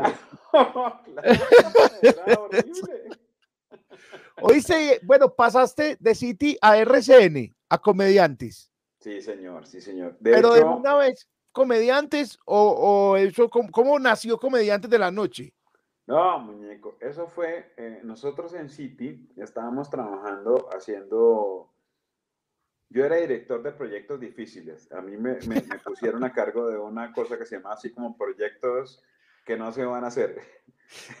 Oíste, bueno, pasaste de City a RCN, a comediantes. Sí, señor, sí, señor. Pero de una vez, comediantes o, eso, ¿cómo, nació Comediantes de la Noche? No, muñeco, eso fue, eh, nosotros en City estábamos trabajando haciendo, yo era director de proyectos difíciles, a mí me, me, me pusieron a cargo de una cosa que se llama así como proyectos que no se van a hacer.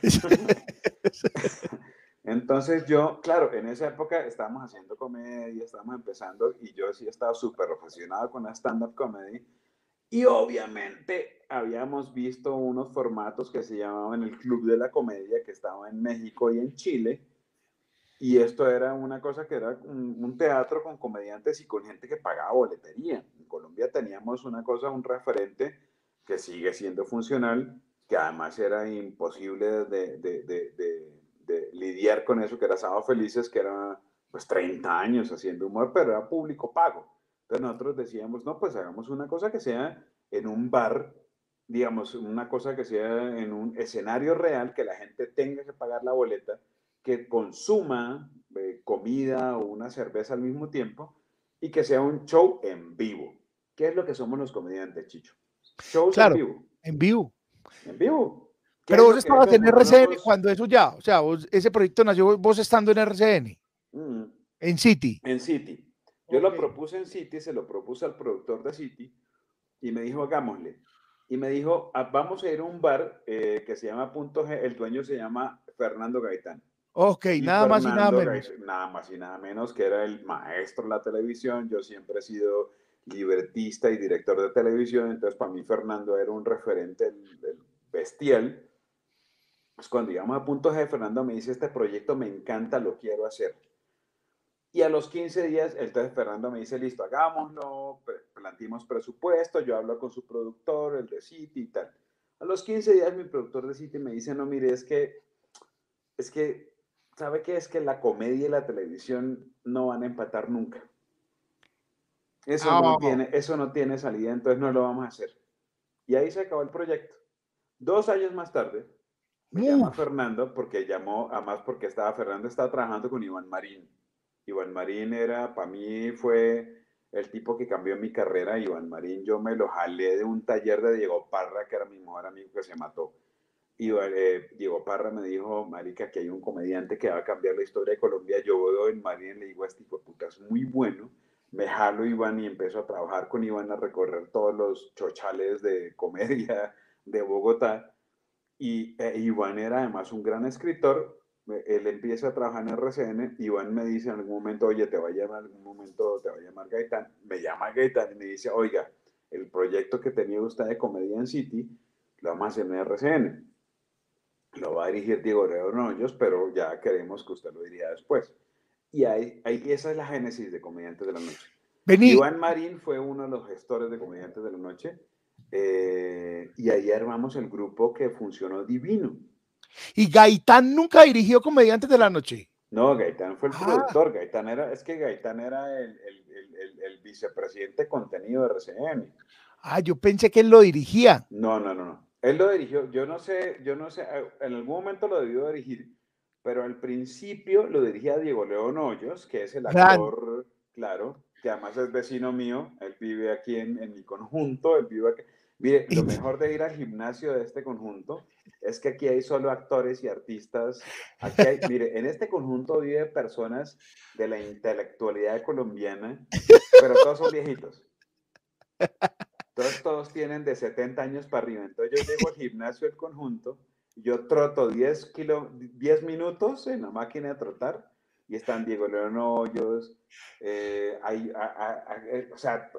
Entonces yo, claro, en esa época estábamos haciendo comedia, estábamos empezando y yo sí estaba súper obsesionado con la stand-up comedy. Y obviamente habíamos visto unos formatos que se llamaban el Club de la Comedia, que estaba en México y en Chile. Y esto era una cosa que era un, teatro con comediantes y con gente que pagaba boletería. En Colombia teníamos una cosa, un referente que sigue siendo funcional, que además era imposible de, lidiar con eso, que era Sábado Felices, que era pues 30 años haciendo humor, pero era público pago. Entonces nosotros decíamos, no, pues hagamos una cosa que sea en un bar, digamos, una cosa que sea en un escenario real, que la gente tenga que pagar la boleta, que consuma eh, comida o una cerveza al mismo tiempo y que sea un show en vivo. ¿Qué es lo que somos los comediantes, Chicho? Shows en vivo. En vivo. En vivo. Pero vos estabas en RCN cuando eso ya, o sea, ese proyecto nació vos estando en RCN, mm. en City. En City. Yo lo propuse en City, se lo propuse al productor de City y me dijo, hagámosle. Y me dijo, ah, vamos a ir a un bar eh, que se llama Punto G, el dueño se llama Fernando Gaitán. Ok, nada más y nada menos. nada más y nada menos que era el maestro de la televisión. Yo siempre he sido libretista y director de televisión, entonces para mí Fernando era un referente bestial pues cuando llegamos a punto G, Fernando me dice, este proyecto me encanta, lo quiero hacer. Y a los 15 días, entonces Fernando me dice, listo, hagámoslo, planteamos presupuesto, yo hablo con su productor, el de City y tal. A los 15 días mi productor de City me dice, no, mire, es que, es que, ¿sabe qué? Es que la comedia y la televisión no van a empatar nunca. Eso, no, tiene, eso no tiene salida, entonces no lo vamos a hacer. Y ahí se acabó el proyecto. Dos años más tarde, me llama Fernando porque llamó, además porque estaba, Fernando estaba trabajando con Iván Marín. Iván Marín era, para mí fue el tipo que cambió mi carrera. Iván Marín, yo me lo jalé de un taller de Diego Parra, que era mi mejor amigo que se mató. Y eh, Diego Parra me dijo, marica, que hay un comediante que va a cambiar la historia de Colombia. Yo voy en Marín y le digo, este tipo de puta es muy bueno. Me jalo Iván y empezó a trabajar con Iván a recorrer todos los chochales de comedia de Bogotá y eh, Iván era además un gran escritor. Él empieza a trabajar en RCN. Iván me dice en algún momento, oye, te va a llamar en algún momento, te va a llamar Gaitán. Me llama Gaitán y me dice, oiga, el proyecto que tenía usted de Comedia en City lo vamos a hacer en RCN. Lo va a dirigir Diego Noyos, pero ya queremos que usted lo diría después. Y ahí, ahí, esa es la génesis de Comediantes de la Noche. Iván Marín fue uno de los gestores de Comediantes de la Noche eh, y ahí armamos el grupo que funcionó divino. ¿Y Gaitán nunca dirigió Comediantes de la Noche? No, Gaitán fue el ah. productor. Gaitán era, es que Gaitán era el, el, el, vicepresidente de contenido de RCN. Ah, yo pensé que él lo dirigía. No, no, no, no. Él lo dirigió. Yo no sé, yo no sé, eh, en algún momento lo debió dirigir, pero al principio lo dirigía Diego León Hoyos, que es el actor, claro, que además es vecino mío. Él vive aquí en, en mi conjunto, él vive aquí. Mire, lo mejor de ir al gimnasio de este conjunto es que aquí hay solo actores y artistas. Aquí hay, mire, en este conjunto vive personas de la intelectualidad colombiana, pero todos son viejitos. Todos, todos tienen de 70 años para arriba. Entonces yo llego al gimnasio del conjunto, yo troto 10, kilo, 10 minutos en la máquina de trotar y están Diego León Hoyos, eh, hay, eh, o sea,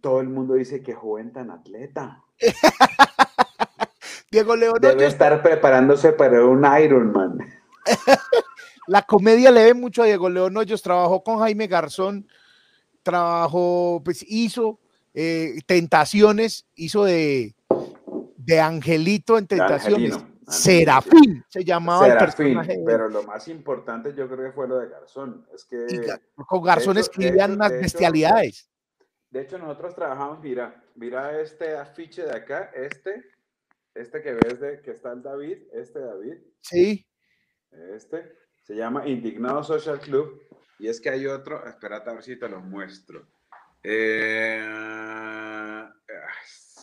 todo el mundo dice que joven tan atleta. Diego León Debe estar preparándose para un Ironman. La comedia le ve mucho a Diego León Hoyos, trabajó con Jaime Garzón, trabajó, pues hizo eh, Tentaciones, hizo de, de Angelito en Tentaciones. Serafín se llamaba el Serafín, personaje. pero lo más importante yo creo que fue lo de Garzón. Es que, Y con Garzón hecho- escribían unas bestialidades. de hecho, nosotros trabajamos, mira, mira este afiche de acá, este, este que ves de que está el David, este David, Sí. este, se llama Indignado Social Club, y es que hay otro, espérate a ver si te lo muestro. Eh,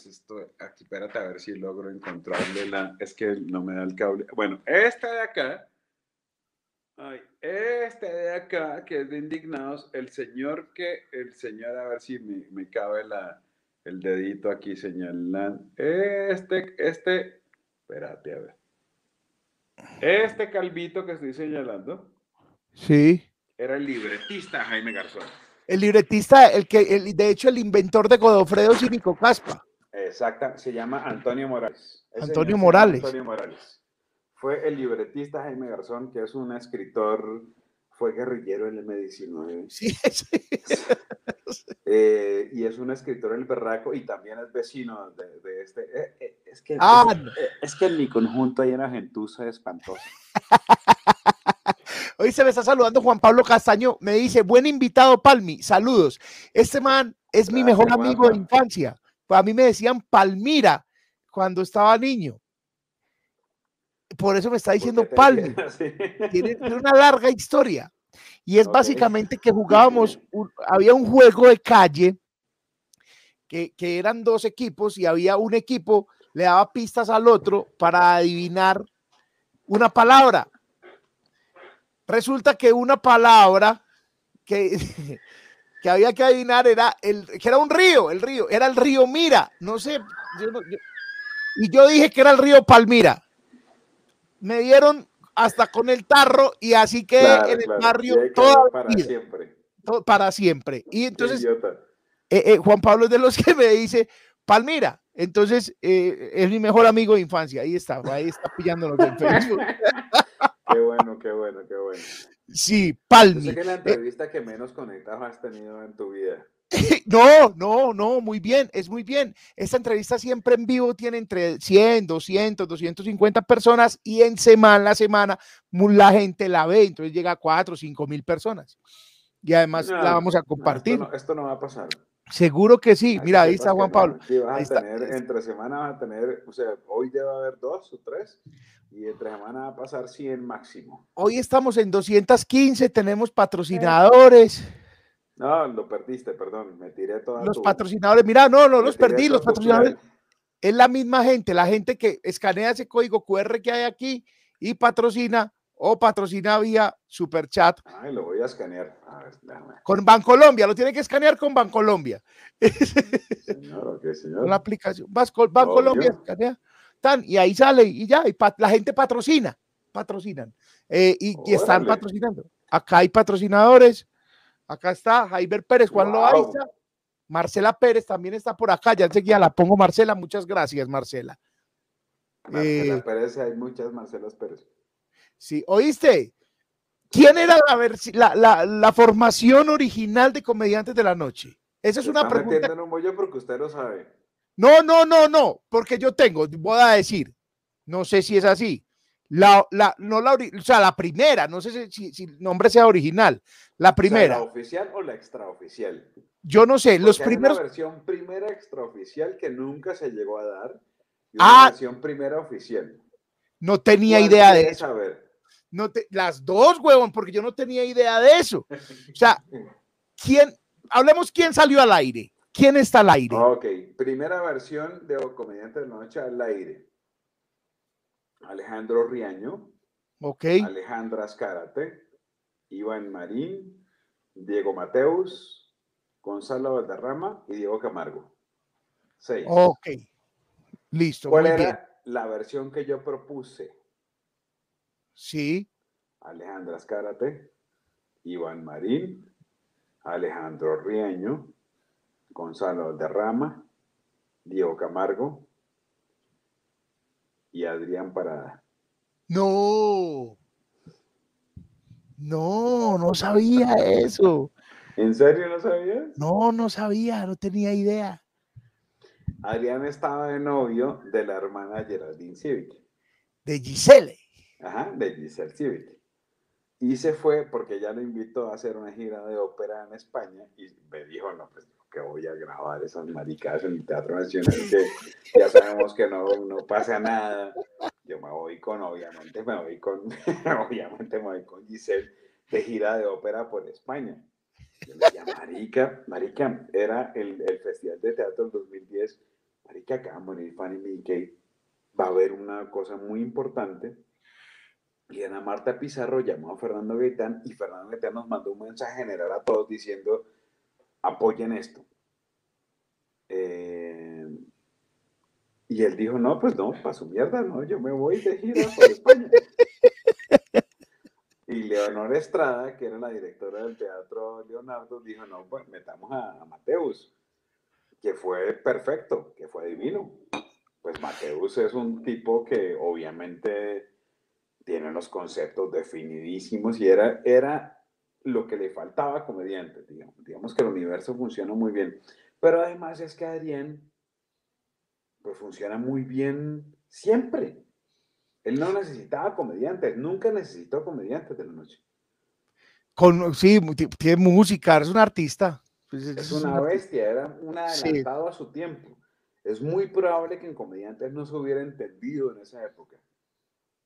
esto, aquí, espérate a ver si logro encontrarle la, es que no me da el cable. Bueno, este de acá, ay, este de acá, que es de Indignados, el señor que, el señor, a ver si me, me cabe la, el dedito aquí señalando, este, este, espérate a ver. Este calvito que estoy señalando Sí. era el libretista Jaime Garzón. El libretista, el que, el, de hecho, el inventor de Godofredo Cínico Caspa. Exacta, se llama Antonio Morales. Ese Antonio Morales. Antonio Morales. Fue el libretista Jaime Garzón, que es un escritor, fue guerrillero en el M19 Sí, sí. eh, y es un escritor el berraco y también es vecino de, de este. eh, eh, es, que, Ah, es, es que en mi conjunto hay una gentuza espantosa. Hoy se me está saludando Juan Pablo Castaño. Me dice, buen invitado, Palmi. Saludos. Este man es mi Gracias, mejor amigo de infancia. Pues a mí me decían Palmira cuando estaba niño. Por eso me está diciendo Palmi. Tiene, tiene una larga historia. Y es Ok. básicamente que jugábamos, un- había un juego de calle que, que eran dos equipos y había un equipo, le daba pistas al otro para adivinar una palabra. Resulta que una palabra que, que había que adivinar era el que era un río, el río, era el río Mira, no sé, yo no- yo- y yo dije que era el río Palmira. Me dieron hasta con el tarro y así quedé Claro, en el claro, barrio toda para vida, siempre. to- para siempre. Y entonces eh, eh, Juan Pablo es de los que me dice Palmira. Entonces eh, es mi mejor amigo de infancia. Ahí está, ahí está pillándonos en Facebook. Qué bueno, qué bueno, qué bueno. Sí, Yo Palmi. sé que es la entrevista que menos conectados has tenido en tu vida. No, no, no, muy bien, es muy bien. Esta entrevista siempre en vivo tiene entre 100, 200, 250 personas y en semana, la semana, la gente la ve, entonces llega a 4 o 5 mil personas. Y además No, la vamos a no, compartir. esto, no, esto no va a pasar. Seguro que sí. Mira, ahí está Juan. Pablo. Sí, vas Ahí a está. tener, entre semana vas a tener, o sea, hoy debe haber dos o tres, y entre semana va a pasar 100 máximo. Hoy estamos en 215, tenemos patrocinadores. No, lo perdiste, perdón, me tiré toda Los tu- patrocinadores, mira, no, no me los perdí, los patrocinadores. Es la misma gente, la gente que escanea ese código QR que hay aquí y patrocina o patrocina vía super chat Ay, lo voy a escanear. A ver, déjame. con Bancolombia, lo tiene que escanear con Bancolombia. Señor, la aplicación. Vas con Bancolombia, escanea, tan, y ahí sale y ya, y pa- la gente patrocina, patrocinan. eh, y, y están patrocinando. Acá hay patrocinadores. Acá está Jaiber Pérez, Juan Wow. Loaiza, Marcela Pérez también está por acá. Ya enseguida la pongo, Marcela. Muchas gracias, Marcela. Marcela Eh, Pérez, hay muchas Marcelas Pérez. Sí, ¿oíste? ¿Quién era la, la, la- la formación original de Comediantes de la Noche? Esa es una pregunta. en un bollo porque usted lo sabe. No, no, no, no, porque yo tengo, voy a decir, no sé si es así. La, la, no la, o sea, la primera, no sé si, si- si el nombre sea original, la O sea, primera, ¿La oficial o la extraoficial? yo no sé, los Porque hay primeros, una versión primera extraoficial que nunca se llegó a dar. Y Ah. una versión primera oficial. no tenía ¿Cuál idea de eso. saber? No te- las dos, huevón, porque yo no tenía idea de eso. O sea, ¿quién, hablemos quién salió al aire? ¿Quién está al aire? Ok, primera versión de O Comediante de Noche al aire. Alejandro Riaño, Ok, Alejandra Azcárate, Iván Marín, Diego Mateus, Gonzalo Valderrama y Diego Camargo. Seis. ok, listo, ¿Cuál era bien. la versión que yo propuse? Sí, Alejandra Azcárate, Iván Marín, Alejandro Riaño, Gonzalo Valderrama, Diego Camargo y Adrián Parada. no, no, no sabía eso. ¿En serio no sabías? No, no sabía, no tenía idea. Adrián estaba de novio de la hermana Geraldine Civic. De Giselle. Ajá, de Giselle Civit. Y se fue porque ella lo invitó a hacer una gira de ópera en España y me dijo, no, pues que voy a grabar esas maricadas en el Teatro Nacional, que ya sabemos que no, no pasa nada. Yo me voy con, obviamente, me voy con, obviamente me voy con Giselle de gira de ópera por España. Yo le marica, marica, era el, el Festival de Teatro del 2010, marica, acá en a Fanny Mickey, va a haber una cosa muy importante, y Ana Marta Pizarro llamó a Fernando Gaitán, y Fernando Gaitán nos mandó un mensaje general a todos diciendo, apoyen esto. Eh, y él dijo, no, pues no, para su mierda, no, yo me voy de gira por España. Y Leonor Estrada, que era la directora del teatro Leonardo, dijo, no, pues metamos a, Mateus, que fue perfecto, que fue divino. Pues Mateus es un tipo que obviamente tiene los conceptos definidísimos y era, era lo que le faltaba a comediante, digamos. Digamos que el universo funciona muy bien. Pero además es que Adrián, pues funciona muy bien siempre. Él no necesitaba comediantes, nunca necesitó comediantes de la noche. Con, sí, tiene música, es un artista. Pues, es, una bestia, era un adelantado a su tiempo. Es muy probable que en comediantes no se hubiera entendido en esa época.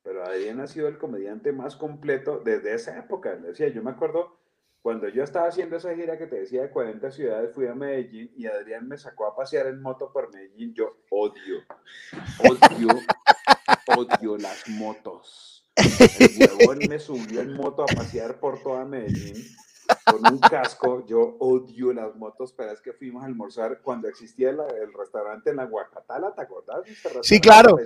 Pero Adrián ha sido el comediante más completo desde esa época. Decía, yo me acuerdo cuando yo estaba haciendo esa gira que te decía de 40 ciudades, fui a Medellín y Adrián me sacó a pasear en moto por Medellín. Yo odio, odio odio las motos. El huevón me subió en moto a pasear por toda Medellín con un casco. Yo odio las motos, pero es que fuimos a almorzar cuando existía el restaurante en la Guacatala, ¿te acordás? Sí, claro.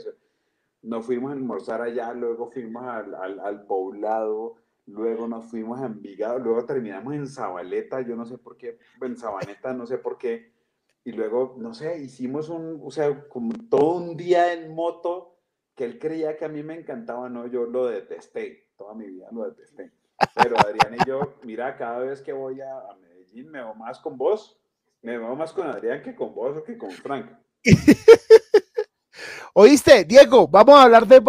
Nos fuimos a almorzar allá, luego fuimos al, al, poblado, luego nos fuimos a Envigado, luego terminamos en Zabaleta, yo no sé por qué, en Sabaneta, no sé por qué, y luego, no sé, hicimos un, o sea, como todo un día en moto que él creía que a mí me encantaba, no, yo lo detesté, toda mi vida lo detesté. Pero Adrián y yo, mira, cada vez que voy a, Medellín me veo más con vos, me veo más con Adrián que con vos o que con Frank. Oíste, Diego, vamos a hablar de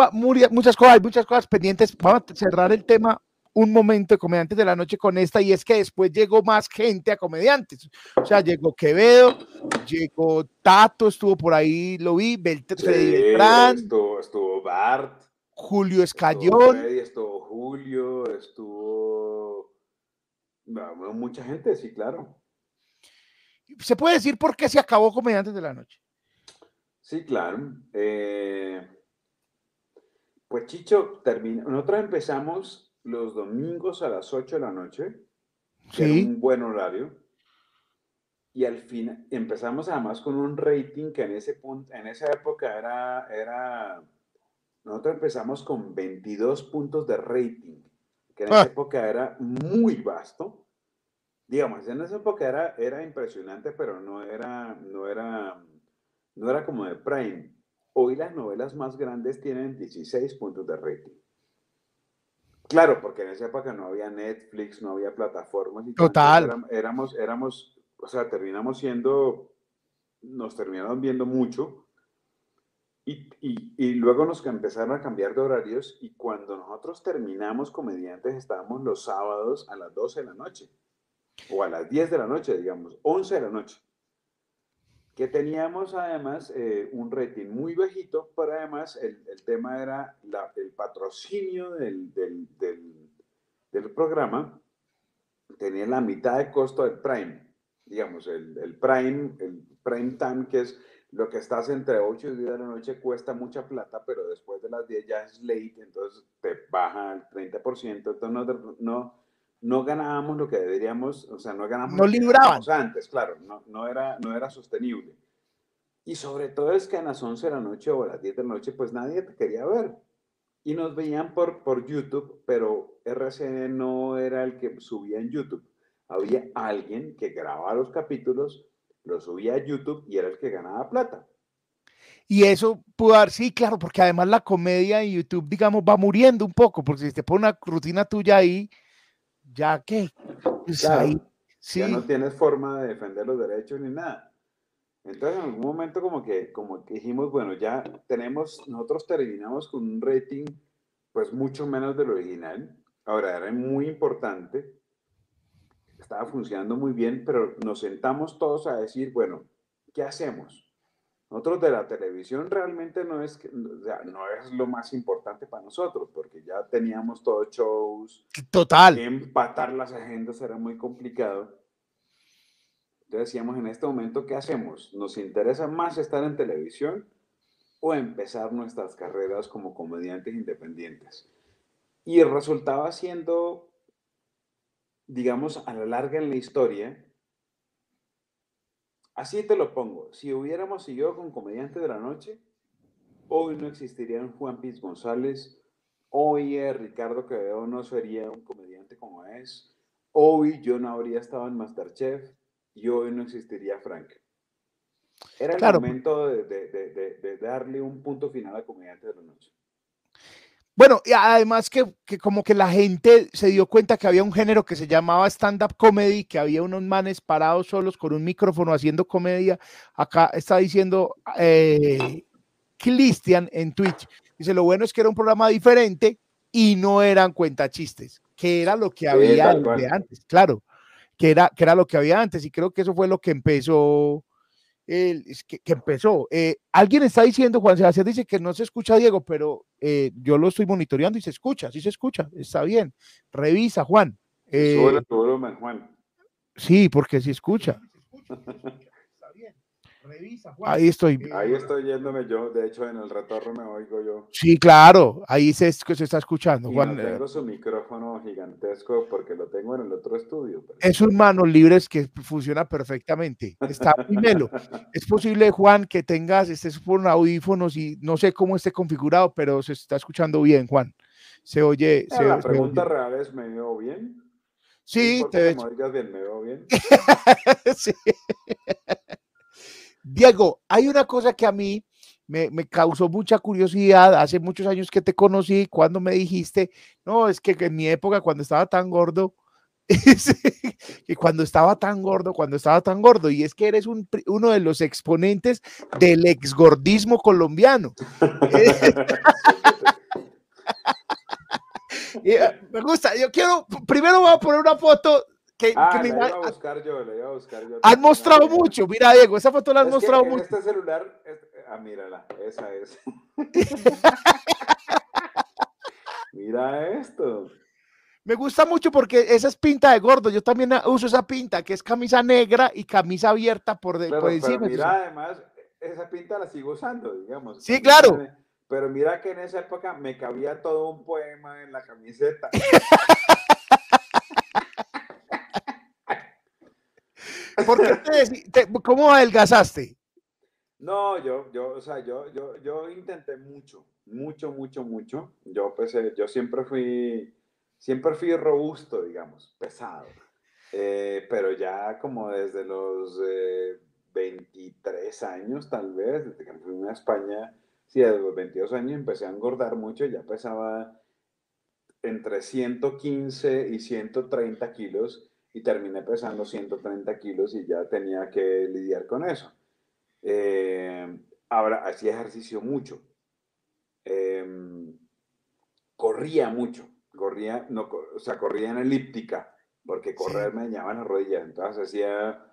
muchas cosas, hay muchas cosas pendientes. Vamos a cerrar el tema un momento de comediantes de la noche con esta y es que después llegó más gente a comediantes. O sea, llegó Quevedo, llegó Tato, estuvo por ahí, lo vi, Beltrán. estuvo, Bart. Julio Escayón. Estuvo, estuvo Julio, estuvo mucha gente, sí, claro. ¿Se puede decir por qué se acabó Comediantes de la Noche? Sí, claro. Eh, pues Chicho, termina. nosotros empezamos los domingos a las 8 de la noche, que un buen horario. Y al fin empezamos además con un rating que en ese punto, en esa época era, era, nosotros empezamos con 22 puntos de rating, que en esa ah. época era muy vasto. Digamos, en esa época era, era impresionante, pero no era, no era, no era como de Prime. Hoy las novelas más grandes tienen 16 puntos de rating. Claro, porque en esa época no había Netflix, no había plataformas. Y Total. Éramos, éramos, o sea, terminamos siendo, nos terminaron viendo mucho. Y, y, y, luego nos empezaron a cambiar de horarios y cuando nosotros terminamos comediantes estábamos los sábados a las 12 de la noche o a las 10 de la noche, digamos, 11 de la noche que teníamos además eh, un rating muy bajito, pero además el, el tema era la, el patrocinio del, del, del, programa, tenía la mitad de costo del Prime, digamos, el, el, Prime, el Prime Time, que es lo que estás entre 8 y 10 de la noche, cuesta mucha plata, pero después de las 10 ya es late, entonces te baja el 30%, entonces no, no no ganábamos lo que deberíamos, o sea, no ganábamos no libraban. antes, claro, no, no, era, no era sostenible. Y sobre todo es que a las 11 de la noche o a las 10 de la noche, pues nadie te quería ver. Y nos veían por, por YouTube, pero RCN no era el que subía en YouTube. Había alguien que grababa los capítulos, los subía a YouTube y era el que ganaba plata. Y eso pudo dar, sí, claro, porque además la comedia en YouTube, digamos, va muriendo un poco, porque si te pone una rutina tuya ahí, ya que pues ya no tienes forma de defender los derechos ni nada. Entonces en algún momento como que, como que dijimos, bueno, ya tenemos, nosotros terminamos con un rating pues mucho menos del original. Ahora era muy importante, estaba funcionando muy bien, pero nos sentamos todos a decir, bueno, ¿qué hacemos? Nosotros de la televisión realmente no es, no es lo más importante para nosotros, porque ya teníamos todos shows. Total. Empatar las agendas era muy complicado. Entonces decíamos, en este momento, ¿qué hacemos? ¿Nos interesa más estar en televisión o empezar nuestras carreras como comediantes independientes? Y resultaba siendo, digamos, a la larga en la historia, así te lo pongo, si hubiéramos seguido con Comediante de la Noche, hoy no existirían Juan Piz González, hoy Ricardo Quevedo no sería un comediante como es, hoy yo no habría estado en Masterchef, y hoy no existiría Frank. Era el momento de, darle un punto final a Comediante de la Noche. Bueno, y además que, como que la gente se dio cuenta que había un género que se llamaba stand-up comedy, que había unos manes parados solos con un micrófono haciendo comedia. Acá está diciendo eh, Cristian en Twitch. Dice, lo bueno es que era un programa diferente y no eran cuentachistes, que era lo que había antes, claro que era, que era lo que había antes, y creo que eso fue lo que empezó. El, que, que, empezó. Eh, alguien está diciendo, Juan Sebastián dice que no se escucha Diego, pero eh, yo lo estoy monitoreando y se escucha, sí se escucha, está bien. Revisa, Juan. Eh, Juan. Sí, porque sí escucha. Ahí estoy. Ahí estoy yéndome yo. De hecho, en el retorno me oigo yo. Sí, claro. Ahí se, se está escuchando. Juan, no eh. tengo su micrófono gigantesco porque lo tengo en el otro estudio. Es un manos libres que funciona perfectamente. Está muy melo. es posible, Juan, que tengas, estés por audífonos y no sé cómo esté configurado, pero se está escuchando bien, Juan. Se oye. Ah, la pregunta real es: ¿me veo bien? Sí, te veo bien, ¿me veo bien? sí. Diego, hay una cosa que a mí me, causó mucha curiosidad. Hace muchos años que te conocí, cuando me dijiste, no, es que, en mi época cuando estaba tan gordo, que cuando estaba tan gordo, cuando estaba tan gordo, y es que eres uno de los exponentes del exgordismo colombiano. Eh, me gusta, yo quiero, primero voy a poner una foto que, ah, me iba a buscar yo, le iba a buscar yo. Han mostrado mucho, mira Diego, esa foto la han mostrado mucho. Este celular, ah, mírala, esa es. mira esto. Me gusta mucho porque esa es pinta de gordo. Yo también uso esa pinta, que es camisa negra y camisa abierta por, de, por encima. mira, además, esa pinta la sigo usando, digamos. Sí, claro. Pero mira que en esa época me cabía todo un poema en la camiseta. ¿Por qué ¿Cómo adelgazaste? No, yo, yo, o sea, yo, yo, yo intenté mucho, mucho, mucho, mucho. Yo pensé, yo siempre fui, siempre fui robusto, digamos, pesado. Eh, pero ya como desde los 23 eh, años, tal vez, desde que fui a España, sí, desde los 22 años empecé a engordar mucho, ya pesaba entre 115 y 130 kilos y terminé pesando 130 kilos y ya tenía que lidiar con eso. Eh, ahora, hacía ejercicio mucho. Em, corría mucho. Corría, no, o sea, corría en elíptica, porque correr me dañaba las rodillas. Entonces hacía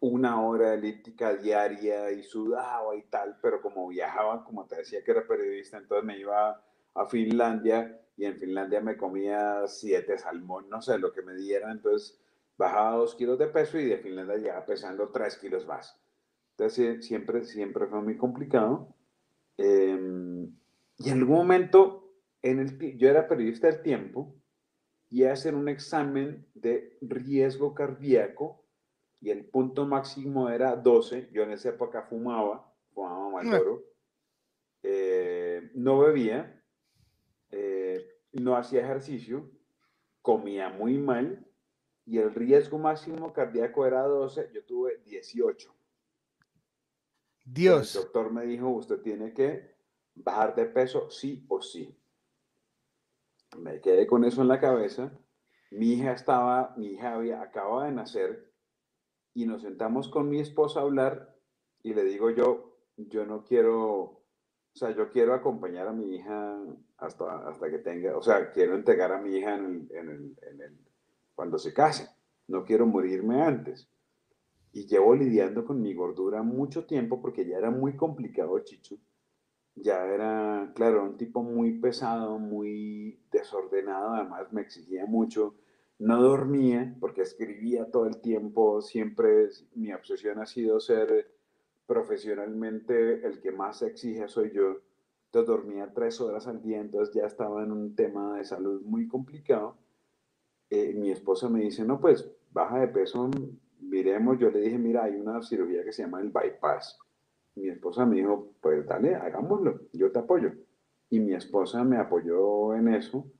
una hora de elíptica diaria y sudaba y tal, pero como viajaba, como te decía que era periodista, entonces me iba a Finlandia y en Finlandia me comía siete salmón, no sé lo que me dieran, entonces bajaba dos kilos de peso y de Finlandia llegaba pesando tres kilos más. Entonces siempre, siempre fue muy complicado. Em, y en algún momento, en el, yo era periodista del tiempo y hacer un examen de riesgo cardíaco y el punto máximo era 12. Yo en esa época fumaba, fumaba Malboro, eh, no bebía, eh, no hacía ejercicio, comía muy mal y el riesgo máximo cardíaco era 12, yo tuve 18. Dios. El doctor me dijo, usted tiene que bajar de peso sí o sí. Me quedé con eso en la cabeza. Mi hija estaba, mi hija había, acaba de nacer y nos sentamos con mi esposa a hablar y le digo yo, yo no quiero, o sea, yo quiero acompañar a mi hija hasta, hasta que tenga, o sea, quiero entregar a mi hija en el, en el, en el, cuando se case, no quiero morirme antes. Y llevo lidiando con mi gordura mucho tiempo porque ya era muy complicado, Chicho. Ya era, claro, un tipo muy pesado, muy desordenado, además me exigía mucho. No dormía porque escribía todo el tiempo, siempre mi obsesión ha sido ser profesionalmente el que más exige soy yo. Entonces dormía tres horas al día, entonces ya estaba en un tema de salud muy complicado. Eh, mi esposa me dice, no, pues baja de peso, miremos, yo le dije, mira, hay una cirugía que se llama el bypass. Mi esposa me dijo, pues dale, hagámoslo, yo te apoyo. Y mi esposa me apoyó en eso.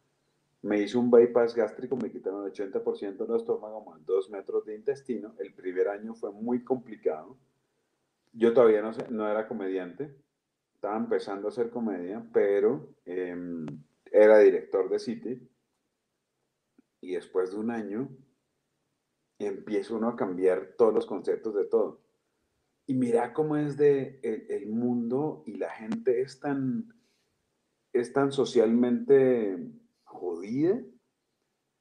Me hizo un bypass gástrico, me quitaron el 80% del estómago, más dos metros de intestino. El primer año fue muy complicado. Yo todavía no, no era comediante, estaba empezando a hacer comedia, pero em, era director de City. Y después de un año empieza uno a cambiar todos los conceptos de todo. Y mira cómo es de el, mundo y la gente es tan, es tan socialmente jodida.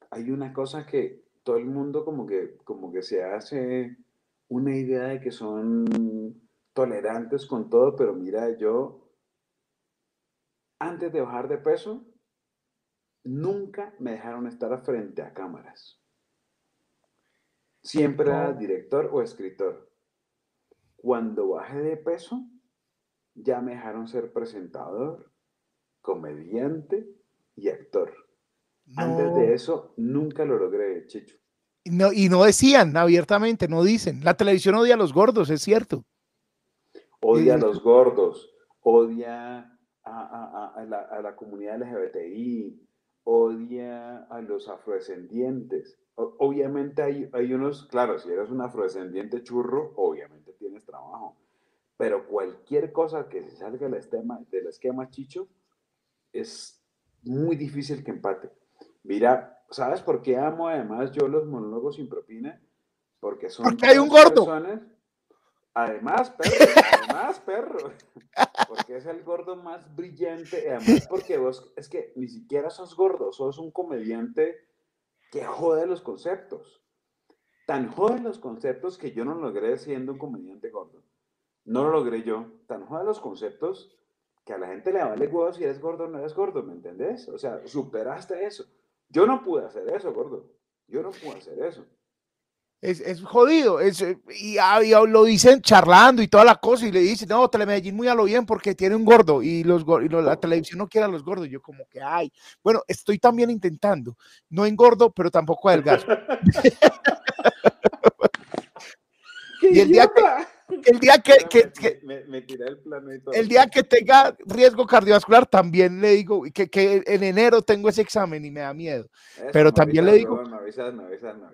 Hay una cosa que todo el mundo como que, como que se hace una idea de que son tolerantes con todo, pero mira, yo antes de bajar de peso, nunca me dejaron estar frente a cámaras. Siempre era director o escritor. Cuando bajé de peso, ya me dejaron ser presentador, comediante y actor. Antes de eso, nunca lo logré, Chicho. No, y no decían abiertamente, no dicen. La televisión odia a los gordos, es cierto. Odia a los gordos, odia a, la, a la comunidad LGBTI, odia a los afrodescendientes obviamente hay, hay unos, claro, si eres un afrodescendiente churro, obviamente tienes trabajo. Pero cualquier cosa que se salga del esquema, del esquema chicho, es muy difícil que empate. Mira, ¿sabes por qué amo además yo los monólogos sin propina? Porque son. Porque hay un gordo. Además, perro, además, perro. Porque es el gordo más brillante. Además, porque vos, es que ni siquiera sos gordo, sos un comediante que jode los conceptos. Tan jode los conceptos que yo no logré siendo un comediante gordo. No lo logré yo. Tan jode los conceptos que a la gente le vale huevo si eres gordo o no eres gordo, ¿me entendés? O sea, superaste eso. Yo no pude hacer eso, gordo. Yo no pude hacer eso es, jodido. Es, eh, y, lo dicen charlando y toda la cosa, y le dicen, no, Telemedellín muy a lo bien porque tiene un gordo, y, los, y la televisión no quiere a los gordos. Yo, como que, ay, bueno, estoy también intentando, no engordo, pero tampoco adelgazo. y el día que el día que, el, día que tenga riesgo cardiovascular también le digo que, que, en enero tengo ese examen y me da miedo. pero también le digo.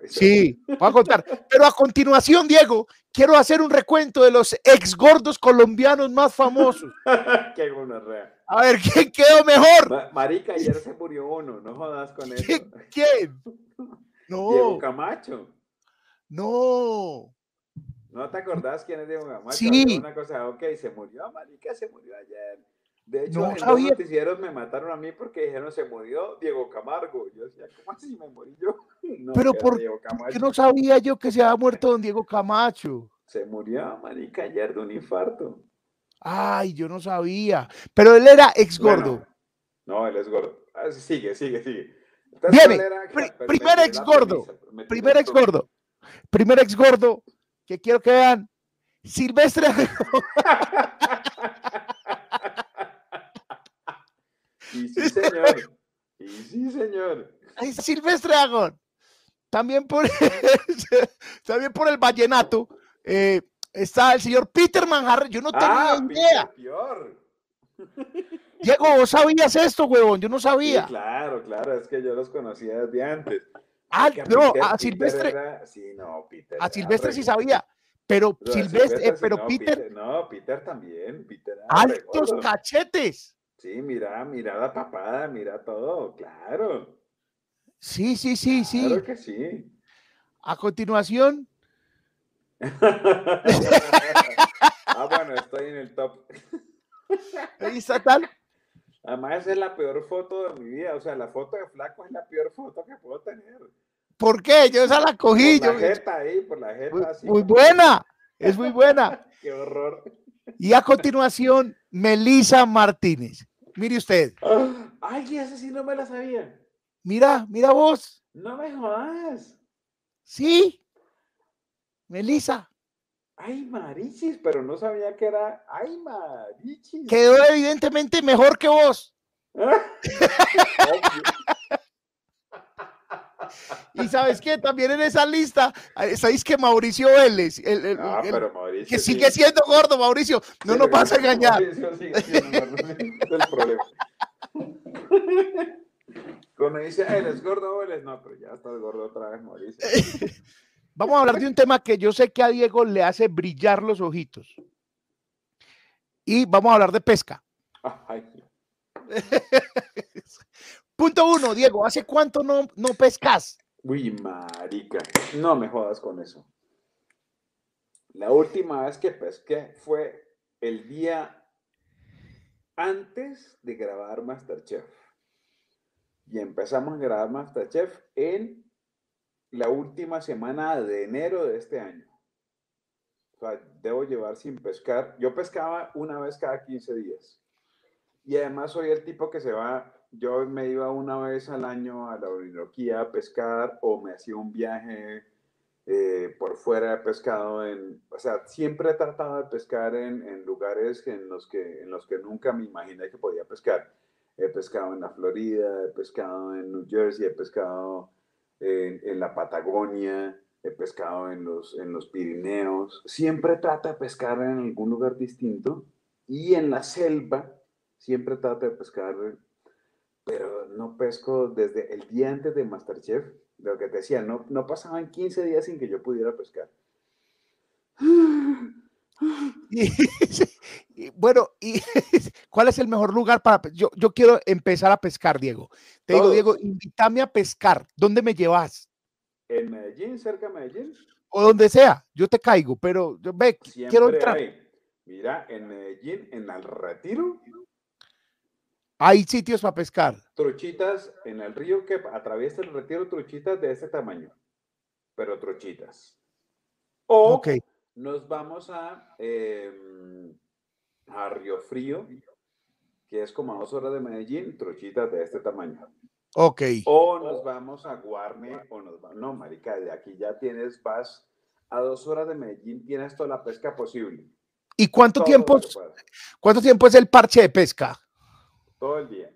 sí, voy a contar. Pero a continuación, Diego, quiero hacer un recuento de los ex gordos colombianos más famosos. Qué A ver, ¿quién quedó mejor? marica, ayer se murió uno, no jodas con eso. ¿Quién? No. Diego Camacho. No. ¿No te acordás quién es Diego Camacho? Sí. Una cosa, ok, se murió, marica, se murió ayer. De hecho, en los noticieros me mataron a mí porque dijeron se murió Diego Camargo. Yo decía, ¿cómo así me morí yo? No, Pero por qué no sabía yo que se había muerto don Diego Camacho. Se murió, marica, ayer de un infarto. Ay, yo no sabía. Pero él era ex gordo. no, él es gordo. Ah, sigue, sigue, sigue. Viene, primer ex gordo. Primer ex gordo. Primer ex gordo que quiero que vean. Silvestre y sí, señor. Y sí, señor. Silvestre Agón. También por, también por el vallenato. Eh, está el señor Peter Manjarre. Yo no tenía ah, idea. Diego, ¿vos sabías esto, huevón? Yo no sabía. claro, claro, es que yo los conocía desde antes. Ah, no, a Silvestre. sí, no, Peter. A Silvestre sí sabía. Pero, Silvestre, eh, pero Peter, No, Peter también. Peter altos cachetes. Sí, mira, mira la papada, mira todo, claro. Sí, sí, sí, sí. Claro que sí. A continuación. Ah, bueno, estoy en el top. Ahí está tal. Además, esa es la peor foto de mi vida. O sea, la foto de flaco es la peor foto que puedo tener. ¿Por qué? Yo esa la cogí. Por yo- la jeta ahí, por la jeta. muy, así. muy buena. Es muy buena. Qué horror. Y a continuación, Melisa Martínez. Mire usted. Ay, esa sí no me la sabía. Mira, mira vos. No me jodas. Sí. Melisa. Ay, marichis, pero no sabía que era. Ay, marichis. Quedó evidentemente mejor que vos. Y sabes qué, también en esa lista, sabéis que Mauricio Vélez, el- el- Ah, el- pero Mauricio. que sí. sigue siendo gordo, Mauricio, no nos vas a engañar. Mauricio sigue siendo gordo, es el problema. Cuando dice, "Ay, eres gordo, eres no, pero ya estás gordo otra vez, Mauricio. Vamos a hablar de un tema que yo sé que a Diego le hace brillar los ojitos. Y vamos a hablar de pesca. Punto uno, Diego, ¿hace cuánto no, no pescas? uy, marica, no me jodas con eso. La última vez que pesqué fue el día antes de grabar Masterchef. Y empezamos a grabar Masterchef en la última semana de enero de este año. Debo llevar sin pescar. Yo pescaba una vez cada 15 días. Y además soy el tipo que se va, yo me iba una vez al año a la Orinoquía a pescar o me hacía un viaje eh, por fuera de pescado en, o sea, siempre he tratado de pescar en, en lugares en los, que, en los que nunca me imaginé que podía pescar. He pescado en la Florida, he pescado en New Jersey, he pescado en, la Patagonia, he pescado en los, en los Pirineos. Siempre trato de pescar en algún lugar distinto y en la selva siempre trato de pescar, pero no pesco desde el día antes de Masterchef. Lo que te decía, no, no pasaban 15 días sin que yo pudiera pescar. y, bueno, y ¿cuál es el mejor lugar para yo, yo quiero empezar a pescar, Diego. Te digo. Diego, invítame a pescar. ¿Dónde me llevas? En Medellín, cerca de Medellín, O donde sea, yo te caigo, pero yo- ve, siempre quiero entrar. hay. Mira, en Medellín, en el retiro, Hay sitios para pescar. truchitas en el río que atraviesa el retiro, truchitas de este tamaño, pero truchitas. O Ok. nos vamos a, em, a Río Frío, que es como a dos horas de Medellín, truchitas de este tamaño. Ok. O nos vamos a Guarne, o nos vamos, no, marica, de aquí ya tienes, vas a dos horas de Medellín, tienes toda la pesca posible. ¿Y cuánto todo tiempo, cuánto tiempo es el parche de pesca? todo el día.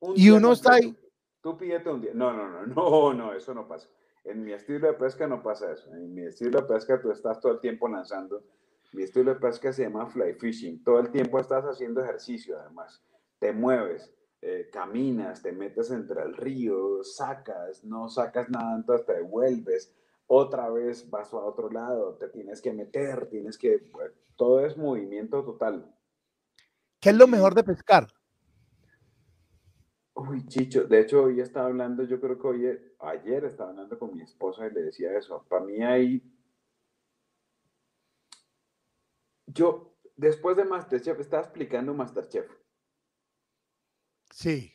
Un Y día uno está ahí. Tú pídete un día. No, no, no, no, no, eso no pasa. En mi estilo de pesca no pasa eso. En mi estilo de pesca tú estás todo el tiempo lanzando. Mi estilo de pesca se llama fly fishing. Todo el tiempo estás haciendo ejercicio, además. Te mueves, eh, caminas, te metes entre el río, sacas, no sacas nada, entonces te devuelves. Otra vez vas a otro lado, te tienes que meter, tienes que. pues, todo es movimiento total. ¿Qué es lo mejor de pescar? Uy, Chicho, de hecho hoy estaba hablando, yo creo que hoy, ayer estaba hablando con mi esposa y le decía eso. Para mí hay, yo, después de Masterchef, estaba explicando Masterchef. Sí.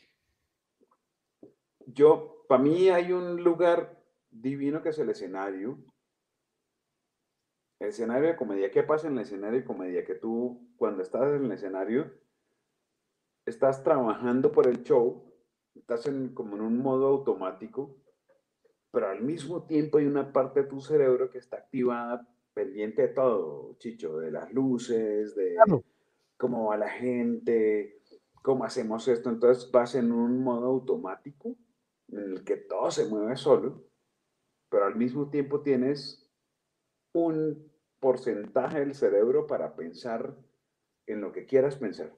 Yo, para mí hay un lugar divino que es el escenario. El escenario de comedia. ¿Qué pasa en el escenario de comedia? Que tú, cuando estás en el escenario, estás trabajando por el show, estás en, como en un modo automático, pero al mismo tiempo hay una parte de tu cerebro que está activada, pendiente de todo, Chicho, de las luces, de Claro. cómo va la gente, cómo hacemos esto. Entonces vas en un modo automático en el que todo se mueve solo, pero al mismo tiempo tienes un porcentaje del cerebro para pensar en lo que quieras pensar.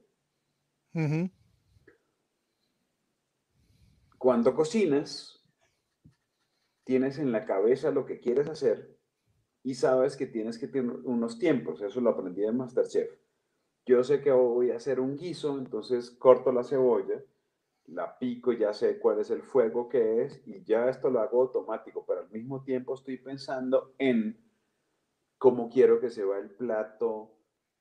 Cuando cocinas, tienes en la cabeza lo que quieres hacer y sabes que tienes que tener unos tiempos. Eso lo aprendí de Masterchef. Yo sé que voy a hacer un guiso, entonces corto la cebolla, la pico, ya sé cuál es el fuego que es y ya esto lo hago automático, pero al mismo tiempo estoy pensando en cómo quiero que se vea el plato,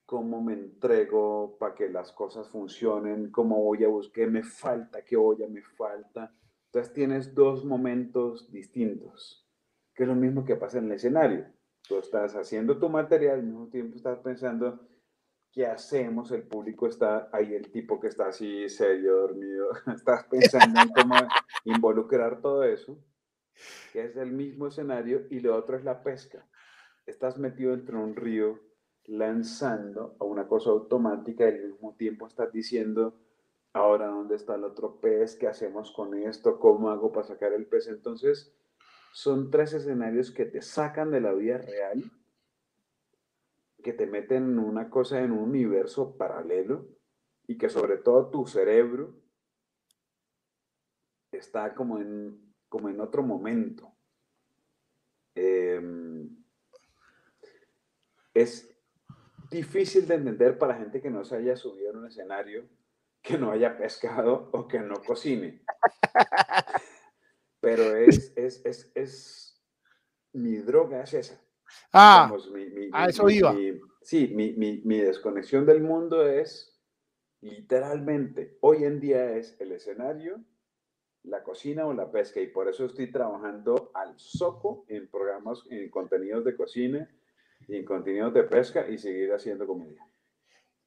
cómo me entrego para que las cosas funcionen, cómo voy a buscar, me falta, qué olla me falta. Entonces tienes dos momentos distintos, que es lo mismo que pasa en el escenario. Tú estás haciendo tu material, al mismo tiempo estás pensando, ¿qué hacemos? El público está ahí, el tipo que está así serio, dormido, estás pensando en cómo involucrar todo eso, que es el mismo escenario, y lo otro es la pesca. Estás metido entre un río lanzando a una cosa automática y al mismo tiempo estás diciendo, ahora dónde está el otro pez, qué hacemos con esto, cómo hago para sacar el pez. Entonces, son tres escenarios que te sacan de la vida real que te meten en una cosa, en un universo paralelo y que sobre todo tu cerebro está como en, como en otro momento. Em, es difícil de entender para gente que no se haya subido en un escenario, que no haya pescado o que no cocine. Pero es, es, es, es mi droga es esa. Ah, a eso iba. sí, mi, desconexión del mundo es literalmente, hoy en día es el escenario, la cocina o la pesca, y por eso estoy trabajando al soco en programas, en contenidos de cocina y en contenidos de pesca y seguir haciendo comedia.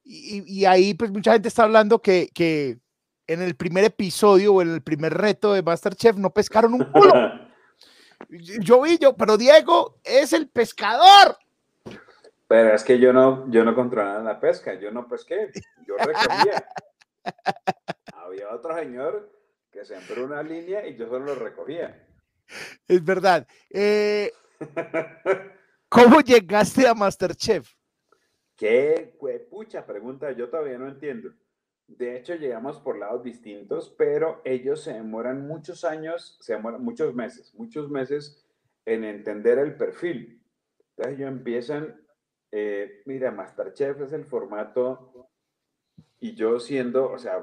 Y, ahí, pues mucha gente está hablando que, que en el primer episodio o en el primer reto de Masterchef no pescaron un culo. Yo vi yo, pero Diego es el pescador. Pero es que yo no, yo no controlaba la pesca, yo no pesqué, yo recogía. Había otro señor que sembró una línea y yo solo lo recogía. Es verdad. Eh, ¿Cómo llegaste a Masterchef? Qué pucha pregunta, yo todavía no entiendo. De hecho, llegamos por lados distintos, pero ellos se demoran muchos años, se demoran muchos meses, muchos meses en entender el perfil. Entonces ellos empiezan, eh, mira, Masterchef es el formato, y yo siendo, o sea,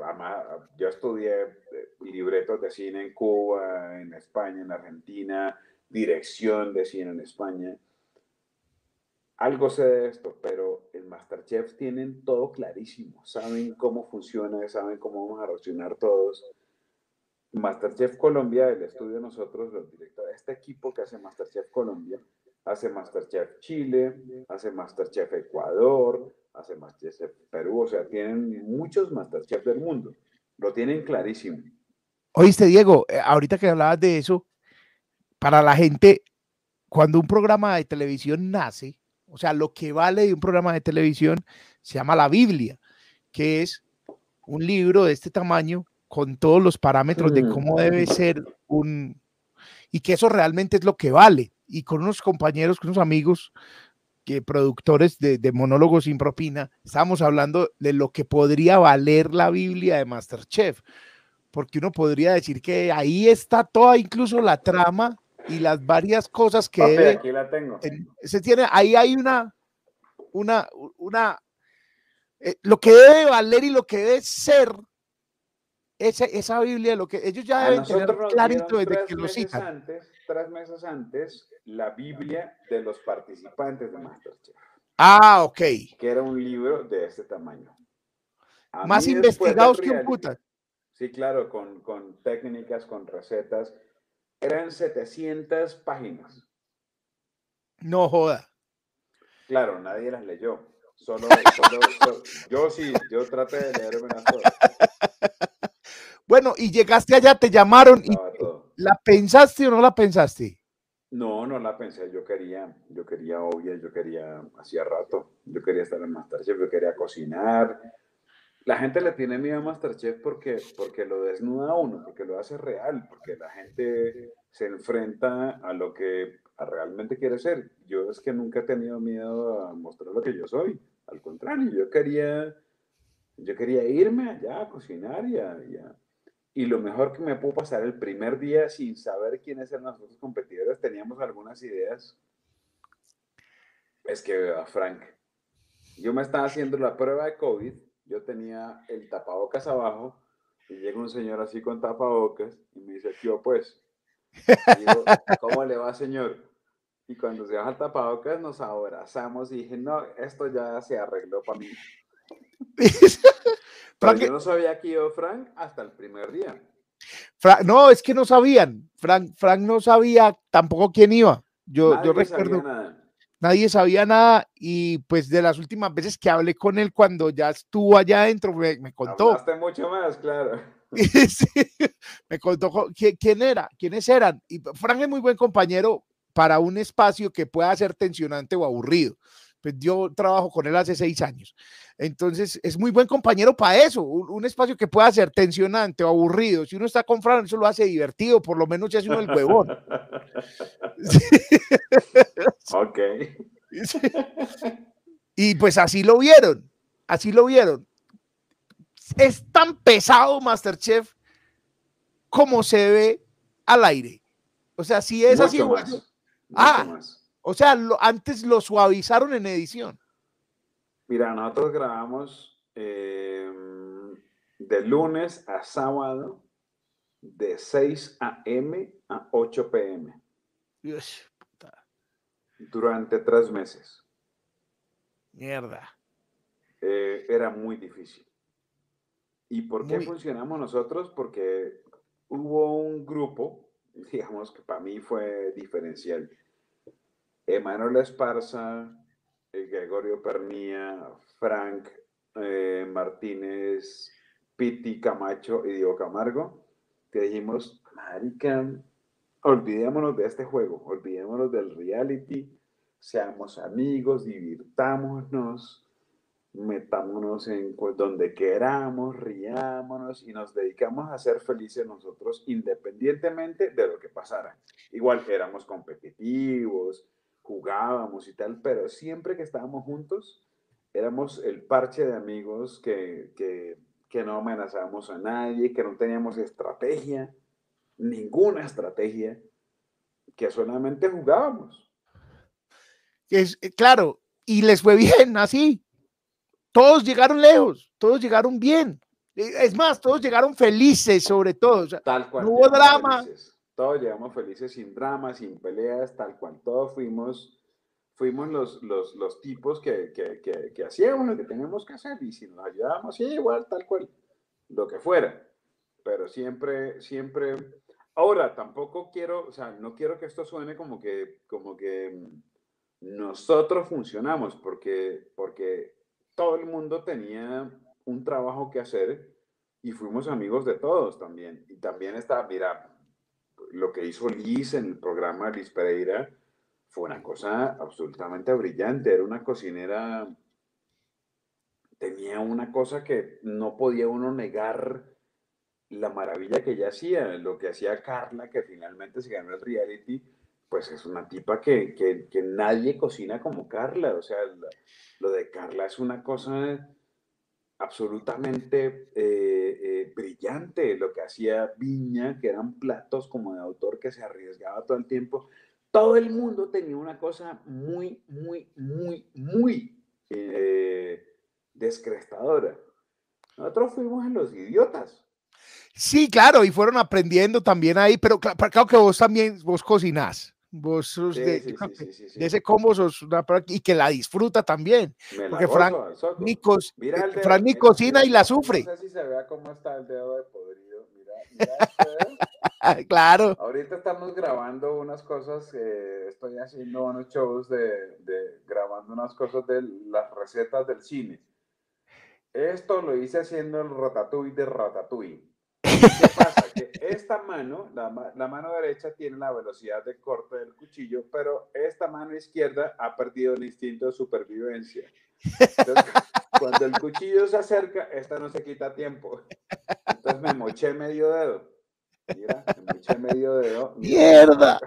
yo estudié eh, libretos de cine en Cuba, en España, en Argentina, dirección de cine en España algo sé de esto, pero el Masterchef tienen todo clarísimo, saben cómo funciona, saben cómo vamos a reaccionar todos. Masterchef Colombia, el estudio de nosotros, los directores, este equipo que hace Masterchef Colombia, hace Masterchef Chile, hace Masterchef Ecuador, hace Masterchef Perú, o sea, tienen muchos Masterchef del mundo, lo tienen clarísimo. Oíste, Diego, eh, ahorita que hablabas de eso, para la gente, cuando un programa de televisión nace, o sea, lo que vale de un programa de televisión se llama la Biblia, que es un libro de este tamaño con todos los parámetros de cómo debe ser un... y que eso realmente es lo que vale. Y con unos compañeros, con unos amigos, que productores de, de monólogos sin propina, estábamos hablando de lo que podría valer la Biblia de Masterchef, porque uno podría decir que ahí está toda incluso la trama y las varias cosas que aquí la tengo. se tiene, ahí hay una, una, una, eh, lo que debe valer y lo que debe ser esa, esa Biblia, lo que ellos ya deben tener clarito desde que lo citan. Antes, tres meses antes, la Biblia de los participantes de Masterchef. Ah, ok. Que era un libro de este tamaño. Más investigados que un puta. Sí, claro, con, con técnicas, con recetas eran 700 páginas. No joda. Claro, nadie las leyó. Solo, yo sí, yo traté de leerme las Bueno, y llegaste allá, te llamaron y ¿la pensaste o no la pensaste? No, no la pensé. Yo quería, yo quería, obvio, yo quería, hacía rato, yo quería estar en Masterchef, yo quería cocinar, la gente le tiene miedo a Masterchef porque, porque lo desnuda a uno, porque lo hace real, porque la gente se enfrenta a lo que realmente quiere ser. Yo es que nunca he tenido miedo a mostrar lo que yo soy. Al contrario, yo quería, yo quería irme allá a cocinar y, y lo mejor que me pudo pasar el primer día sin saber quiénes eran los otros competidores, teníamos algunas ideas. Es que, a Frank, yo me estaba haciendo la prueba de COVID yo tenía el tapabocas abajo y llega un señor así con tapabocas y me dice, tío, pues, digo, ¿cómo le va, señor? Y cuando se baja el tapabocas nos abrazamos y dije, no, esto ya se arregló para mí. Pero yo no sabía que iba Frank hasta el primer día. no, es que no sabían. Frank, Frank no sabía tampoco quién iba. Yo, yo recuerdo. Nadie sabía nada y pues de las últimas veces que hablé con él cuando ya estuvo allá adentro me, me contó. Hablaste mucho más, claro. me contó quién era, quiénes eran. Y Frank es muy buen compañero para un espacio que pueda ser tensionante o aburrido. Pues yo trabajo con él hace seis años. Entonces, es muy buen compañero para eso, un, espacio que pueda ser tensionante o aburrido. Si uno está con Fran, eso lo hace divertido, por lo menos ya hace uno el huevón. Ok. Y pues así lo vieron, así lo vieron. Es tan pesado Masterchef como se ve al aire. O sea, si es así. ah, o sea, antes lo suavizaron en edición. Mira, nosotros grabamos em, de lunes a sábado de 6 a.m. a 8 p.m. Durante tres meses. Mierda. Eh, era muy difícil. ¿Y por qué funcionamos nosotros? Porque hubo un grupo, digamos que para mí fue diferencial. Emanuel Esparza, eh, Gregorio Pernía, Frank eh, Martínez, Piti Camacho y Diego Camargo, que dijimos, marica, olvidémonos de este juego, olvidémonos del reality, seamos amigos, divirtámonos, metámonos en donde queramos, riámonos y nos dedicamos a ser felices nosotros independientemente de lo que pasara. Igual éramos competitivos, jugábamos y tal, pero siempre que estábamos juntos, éramos el parche de amigos que, que, que no amenazábamos a nadie, que no teníamos estrategia, ninguna estrategia, que solamente jugábamos. Es, eh, claro, y les fue bien así. Todos llegaron lejos, todos llegaron bien. Eh, es más, todos llegaron felices sobre todo. Tal cual. No hubo drama. Todos llegamos felices sin drama, sin peleas, tal cual. Todos fuimos, fuimos los, los, los tipos que, que, que, que, hacíamos lo que teníamos que hacer y si nos ayudábamos, sí, igual, tal cual, lo que fuera. Pero siempre, siempre. Ahora, tampoco quiero, o sea, no quiero que esto suene como que, como que nosotros funcionamos, porque, porque todo el mundo tenía un trabajo que hacer y fuimos amigos de todos también. Y también está, mira, lo que hizo Liz en el programa Liz Pereira fue una cosa absolutamente brillante. Era una cocinera, tenía una cosa que no podía uno negar la maravilla que ella hacía. Lo que hacía Carla, que finalmente se ganó el reality, pues es una tipa que, que, nadie cocina como Carla. O sea, lo de Carla es una cosa absolutamente eh, eh, brillante lo que hacía Viña, que eran platos como de autor que se arriesgaba todo el tiempo. Todo el mundo tenía una cosa muy, muy, muy, muy eh, descrestadora. Nosotros fuimos en los idiotas. Sí, claro, y fueron aprendiendo también ahí, pero claro que vos también, vos cocinás. Vos sos de, ese combo sos una y que la disfruta también. porque Frank, Nicos, Frank ni cocina y la sufre. No sé si se vea cómo está el dedo de podrido. Mira, este claro. Ahorita estamos grabando unas cosas, eh, estoy haciendo unos shows de, de, grabando unas cosas de las recetas del cine. Esto lo hice haciendo el ratatouille de ratatouille. ¿Qué pasa? Que esta mano, la, mano derecha tiene la velocidad de corte del cuchillo, pero esta mano izquierda ha perdido el instinto de supervivencia. Entonces, cuando el cuchillo se acerca, esta no se quita tiempo. Entonces me moché medio dedo. Mira, me moché medio dedo. ¡Mierda!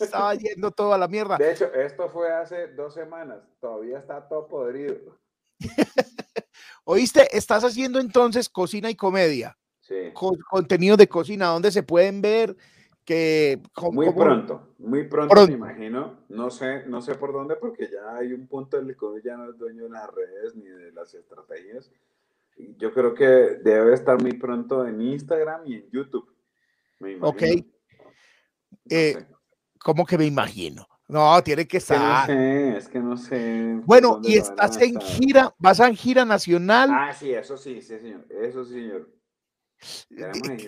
Estaba yendo toda la mierda. De hecho, esto fue hace dos semanas. Todavía está todo podrido. ¿Oíste? Estás haciendo entonces cocina y comedia contenido de cocina, donde se pueden ver que... muy pronto, muy pronto, me imagino. No sé, no sé por dónde, porque ya hay un punto en el que ya no es dueño de las redes ni de las estrategias. Yo creo que debe estar muy pronto en Instagram y en YouTube. Ok. Eh, ¿Cómo que me imagino? No, tiene que Es que no estar. sé, es que no sé. Bueno, dónde y a estás en gira, vas en gira nacional. Ah, sí, eso sí, sí, señor. Eso sí, señor.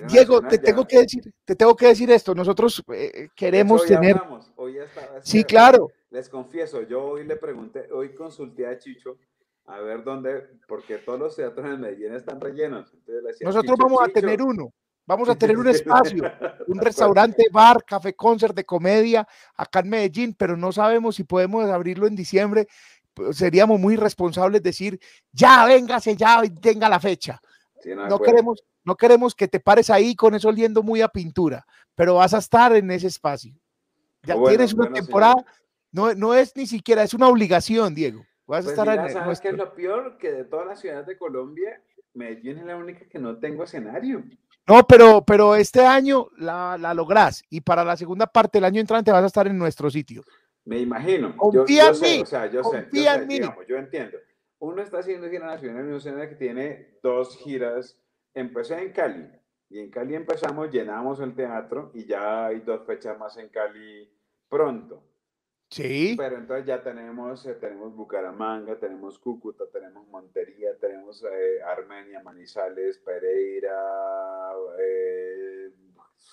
Diego, te ya. tengo que decir, te tengo que decir esto. Nosotros eh, hecho, queremos hoy tener. hablamos, hoy ya estaba- es Sí, claro. Les confieso, yo hoy le pregunté, hoy consulté a Chicho a ver dónde, porque todos los teatros en Medellín están rellenos. Entonces le decía, Nosotros "Chicho, vamos a Chicho". tener uno. Vamos a tener un espacio, un restaurante, bar, café, concert de comedia acá en Medellín, pero no sabemos si podemos abrirlo en diciembre. Pues Seríamos muy responsables decir, ya, véngase, ya, y tenga la fecha. Sí, no, queremos, no queremos que te pares ahí con eso oliendo muy a pintura, pero vas a estar en ese espacio. Ya Bueno, tienes una bueno, temporada, no, no es ni siquiera, es una obligación, Diego. Vas a Pues estar mira, en ¿sabes qué es lo peor? Que de todas las ciudades de Colombia, Medellín es la única que no tengo escenario. No, pero, pero este año la, la lográs y para la segunda parte del año entrante vas a estar en nuestro sitio. Me imagino. Yo, Confía yo en sé, mí, o sea, yo sé, yo confía sé, en mí. digamos, yo entiendo. Uno está haciendo gira nacional y uno que tiene dos giras. Empecé en Cali y en Cali empezamos, llenamos el teatro y ya hay dos fechas más en Cali pronto. Sí. Pero entonces ya tenemos, eh, tenemos Bucaramanga, tenemos Cúcuta, tenemos Montería, tenemos eh, Armenia, Manizales, Pereira, eh,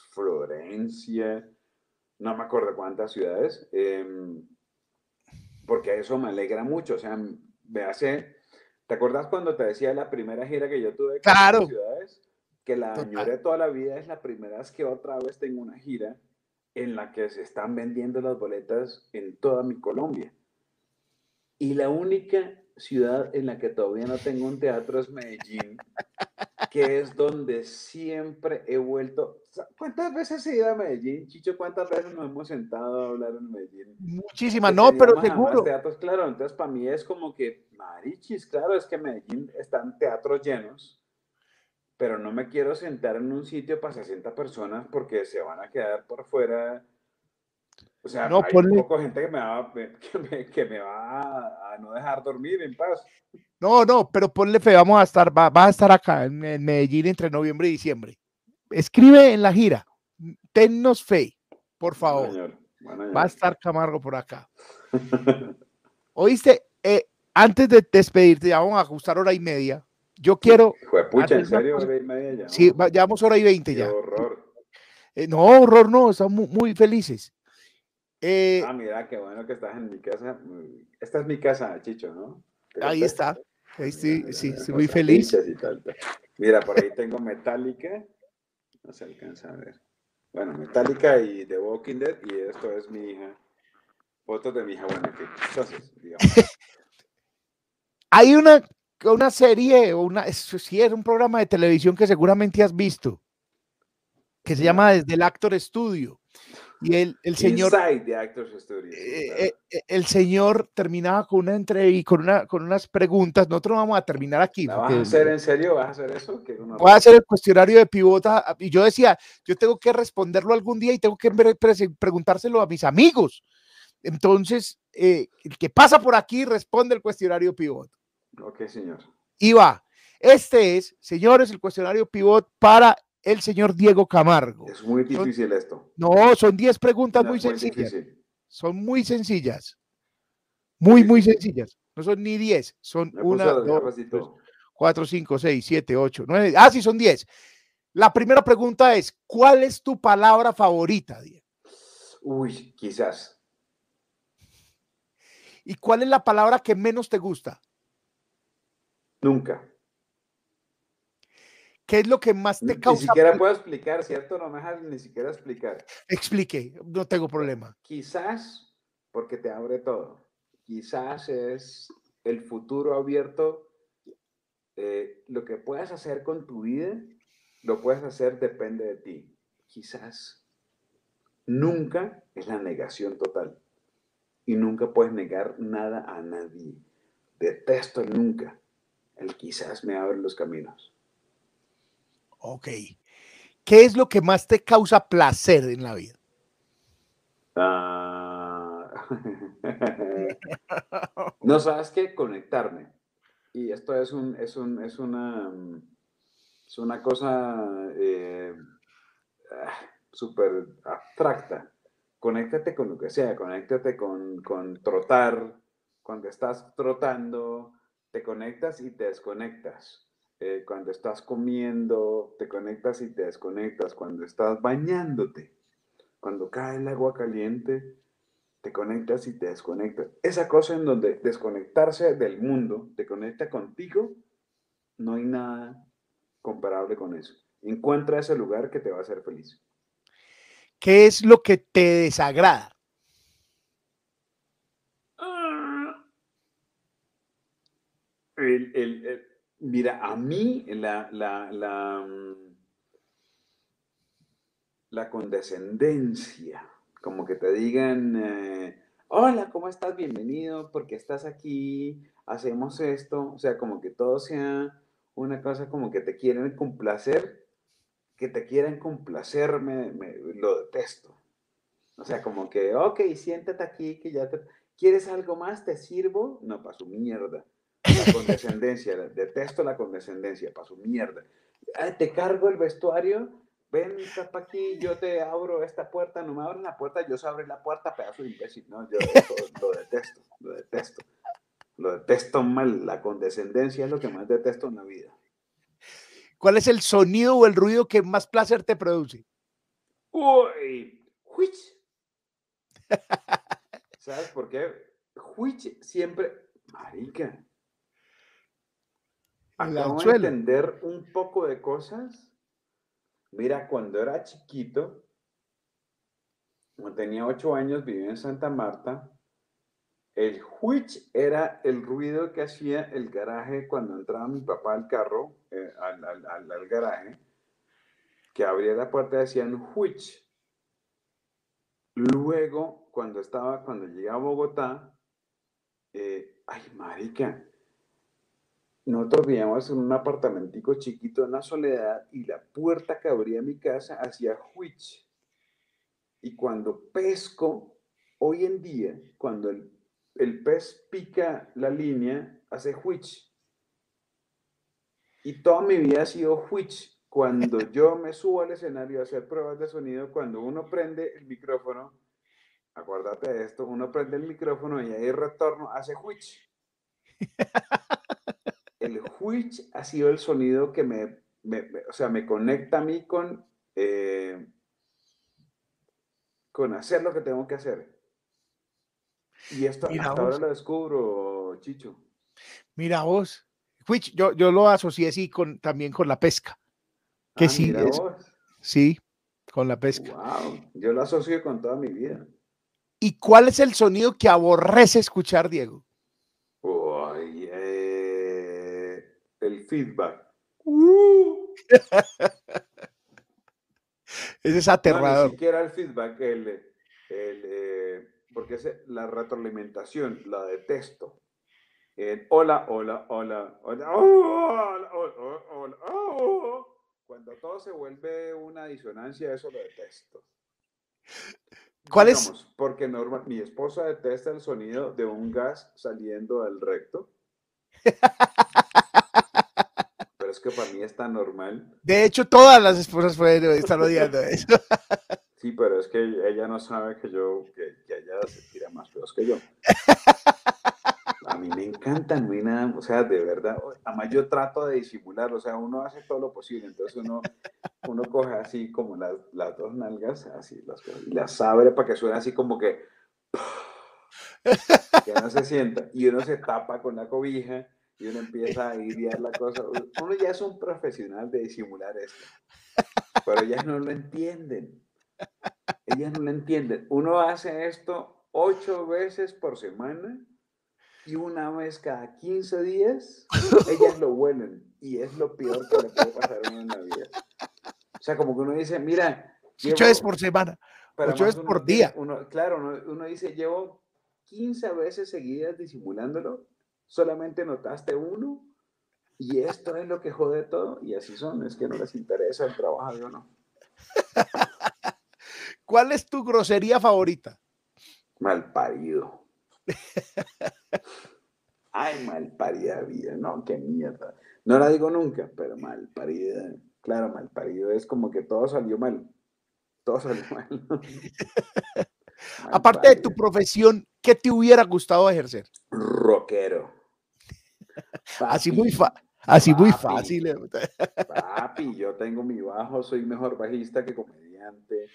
Florencia, no me acuerdo cuántas ciudades, em, porque eso me alegra mucho, o sea, me hace, ¿te acuerdas cuando te decía la primera gira que yo tuve Claro. las ciudades? Que la añoré toda la vida, es la primera vez que otra vez tengo una gira en la que se están vendiendo las boletas en toda mi Colombia. Y la única ciudad en la que todavía no tengo un teatro es Medellín, que es donde siempre he vuelto. ¿Cuántas veces he ido a Medellín, Chicho? ¿Cuántas veces nos hemos sentado a hablar en Medellín? Muchísimas, no, pero seguro. Teatros, claro, entonces para mí es como que, marichis, claro, es que Medellín están teatros llenos, pero no me quiero sentar en un sitio para 60 personas porque se van a quedar por fuera. O sea, No, hay ponle- un poco gente que me, va, que me, que me va a, no dejar dormir en paz. No, no, pero ponle fe, vamos a estar, va, va a estar acá en, en Medellín entre noviembre y diciembre. Escribe en la gira, tennos fe, por favor. Bueno, señor, bueno, Va a estar Camargo por acá. Oíste, Eh, antes de despedirte, ya vamos a ajustar hora y media. Yo quiero, pucha, ¿en serio? Hora y media ya. sí, llevamos hora y veinte ya. horror. Eh, no, horror, no, estamos muy, muy felices. Eh, Ah, mira, qué bueno que estás en mi casa. Esta es mi casa, Chicho, ¿no? ¿Te ahí está. Ahí sí, Mira, sí, mira, muy feliz. salchichas y tal, tal. Mira, por ahí tengo Metallica. No se alcanza a ver. Bueno, Metallica y The Walking Dead. Y esto es mi hija. Fotos de mi hija. Bueno, que entonces, digamos. Hay una, una serie, una, sí, es un programa de televisión que seguramente has visto, que se llama Desde el Actor Studio. Y el, el señor, Actors eh, eh, eh, el señor terminaba con una entrevista, con, una, con unas preguntas. Nosotros no vamos a terminar aquí. ¿La vas a hacer en serio? ¿Vas a hacer eso? ¿Qué una- voy a hacer el cuestionario de pivota. Y yo decía, yo tengo que responderlo algún día y tengo que pre- pre- preguntárselo a mis amigos. Entonces, eh, el que pasa por aquí responde el cuestionario pivot. Ok, señor. Y va. Este es, señores, el cuestionario pivot para el señor Diego Camargo. Es muy difícil esto. No, son 10 preguntas No, muy sencillas. Son muy sencillas. Muy, muy sencillas. No son ni 10. Son Me puso una, las dos, gafas y tres, todo. 4, 5, 6, 7, 8, 9. Ah, sí, son 10. La primera pregunta es, ¿cuál es tu palabra favorita, Diego? Uy, quizás. ¿Y cuál es la palabra que menos te gusta? Nunca. ¿Qué es lo que más te Ni causa? siquiera pl- puedo explicar, ¿cierto? No me dejas ni siquiera explicar. Explique, no tengo problema. Quizás porque te abre todo. Quizás es el futuro abierto. eh, lo que puedas hacer con tu vida, lo puedes hacer depende de ti. Quizás nunca es la negación total. Y nunca puedes negar nada a nadie. Detesto el nunca. El quizás me abre los caminos. Ok. ¿Qué es lo que más te causa placer en la vida? Ah. no sabes qué conectarme. Y esto es un, es un, es una, mm, es una cosa eh, ah, súper abstracta. conéctate con lo que sea, conéctate con, con trotar, cuando estás trotando, te conectas y te desconectas. Eh, cuando estás comiendo, te conectas y te desconectas. Cuando estás bañándote, cuando cae el agua caliente, te conectas y te desconectas. Esa cosa en donde desconectarse del mundo te conecta contigo, no hay nada comparable con eso. Encuentra ese lugar que te va a hacer feliz. ¿Qué es lo que te desagrada? Ah. el, Mira, a mí la, la, la, mm, condescendencia, como que te digan, eh, hola, ¿cómo estás? Bienvenido, porque estás aquí, hacemos esto, o sea, como que todo sea una cosa como que te quieren complacer, que te quieren complacer, me, lo detesto. O sea, como que, ok, siéntate aquí, que ya te... ¿Quieres algo más? ¿Te sirvo? No, para su mierda. La condescendencia, detesto la condescendencia, para su mierda. te cargo el vestuario, ven, para aquí, yo te abro esta puerta, no me abren la puerta, yo se abre la puerta, pedazo de imbécil. No, yo lo, detesto, lo detesto. Lo detesto mal, la condescendencia es lo que más detesto en la vida. ¿Cuál es el sonido o el ruido que más placer te produce? Uy, huich. ¿Sabes por qué? Huich siempre, marica, Acabo de entender un poco de cosas. Mira, cuando era chiquito, cuando tenía ocho años, vivía en Santa Marta. El which era el ruido que hacía el garaje cuando entraba mi papá al carro, eh, al, garaje, que abría la puerta y decían which. Luego, cuando estaba, cuando llegué a Bogotá, eh, ay, marica, nosotros vivíamos en un apartamentico chiquito en la soledad y la puerta que abría mi casa hacía huich. Y cuando pesco, hoy en día, cuando el, el pez pica la línea, hace huich. Y toda mi vida ha sido huich. Cuando yo me subo al escenario a hacer pruebas de sonido, cuando uno prende el micrófono, acuérdate de esto, uno prende el micrófono y ahí retorno, hace huich. which ha sido el sonido que me, o sea, me conecta a mí con, eh, con hacer lo que tengo que hacer. Y esto hasta ahora lo descubro, Chicho. Mira vos, which yo, yo lo asocié así con, también con la pesca. Que ah, sí, sí, con la pesca. Wow, yo lo asocio con toda mi vida. ¿Y cuál es el sonido que aborrece escuchar, Diego? El feedback. Uh. Ese es aterrador. ni siquiera el feedback, el, eh, porque es la retroalimentación, la detesto. hola, hola, hola, hola, hola, hola, hola, Cuando todo se vuelve una disonancia, eso lo detesto. ¿Cuál es? Porque normal, mi esposa detesta el sonido de un gas saliendo del recto. es que para mí está normal. De hecho, todas las esposas pueden estar odiando eso. Sí, pero es que ella no sabe que yo, que, ella se tira más feos que yo. A mí me encanta, no hay nada, o sea, de verdad, además yo trato de disimular, o sea, uno hace todo lo posible, entonces uno, uno coge así como las, las dos nalgas, así, las, y las abre para que suene así como que, que no se sienta, y uno se tapa con la cobija, y uno empieza a idear la cosa. Uno ya es un profesional de disimular esto, pero ellas no lo entienden. Ellas no lo entienden. Uno hace esto ocho veces por semana y una vez cada 15 días, ellas lo huelen y es lo peor que le puede pasar a uno en la vida. O sea, como que uno dice, mira. ocho veces por semana, ocho veces por día. Uno, claro, uno, uno dice, llevo 15 veces seguidas disimulándolo solamente notaste uno y esto es lo que jode todo y así son, es que no les interesa el trabajo o no. ¿Cuál es tu grosería favorita? Malparido. Ay, malparida vida, no, qué mierda. No la digo nunca, pero malparida. Claro, malparido es como que todo salió mal. Todo salió mal. Aparte de tu profesión, ¿qué te hubiera gustado ejercer? Rockero. Así muy, así muy fácil. Papi, yo tengo mi bajo, soy mejor bajista que comediante.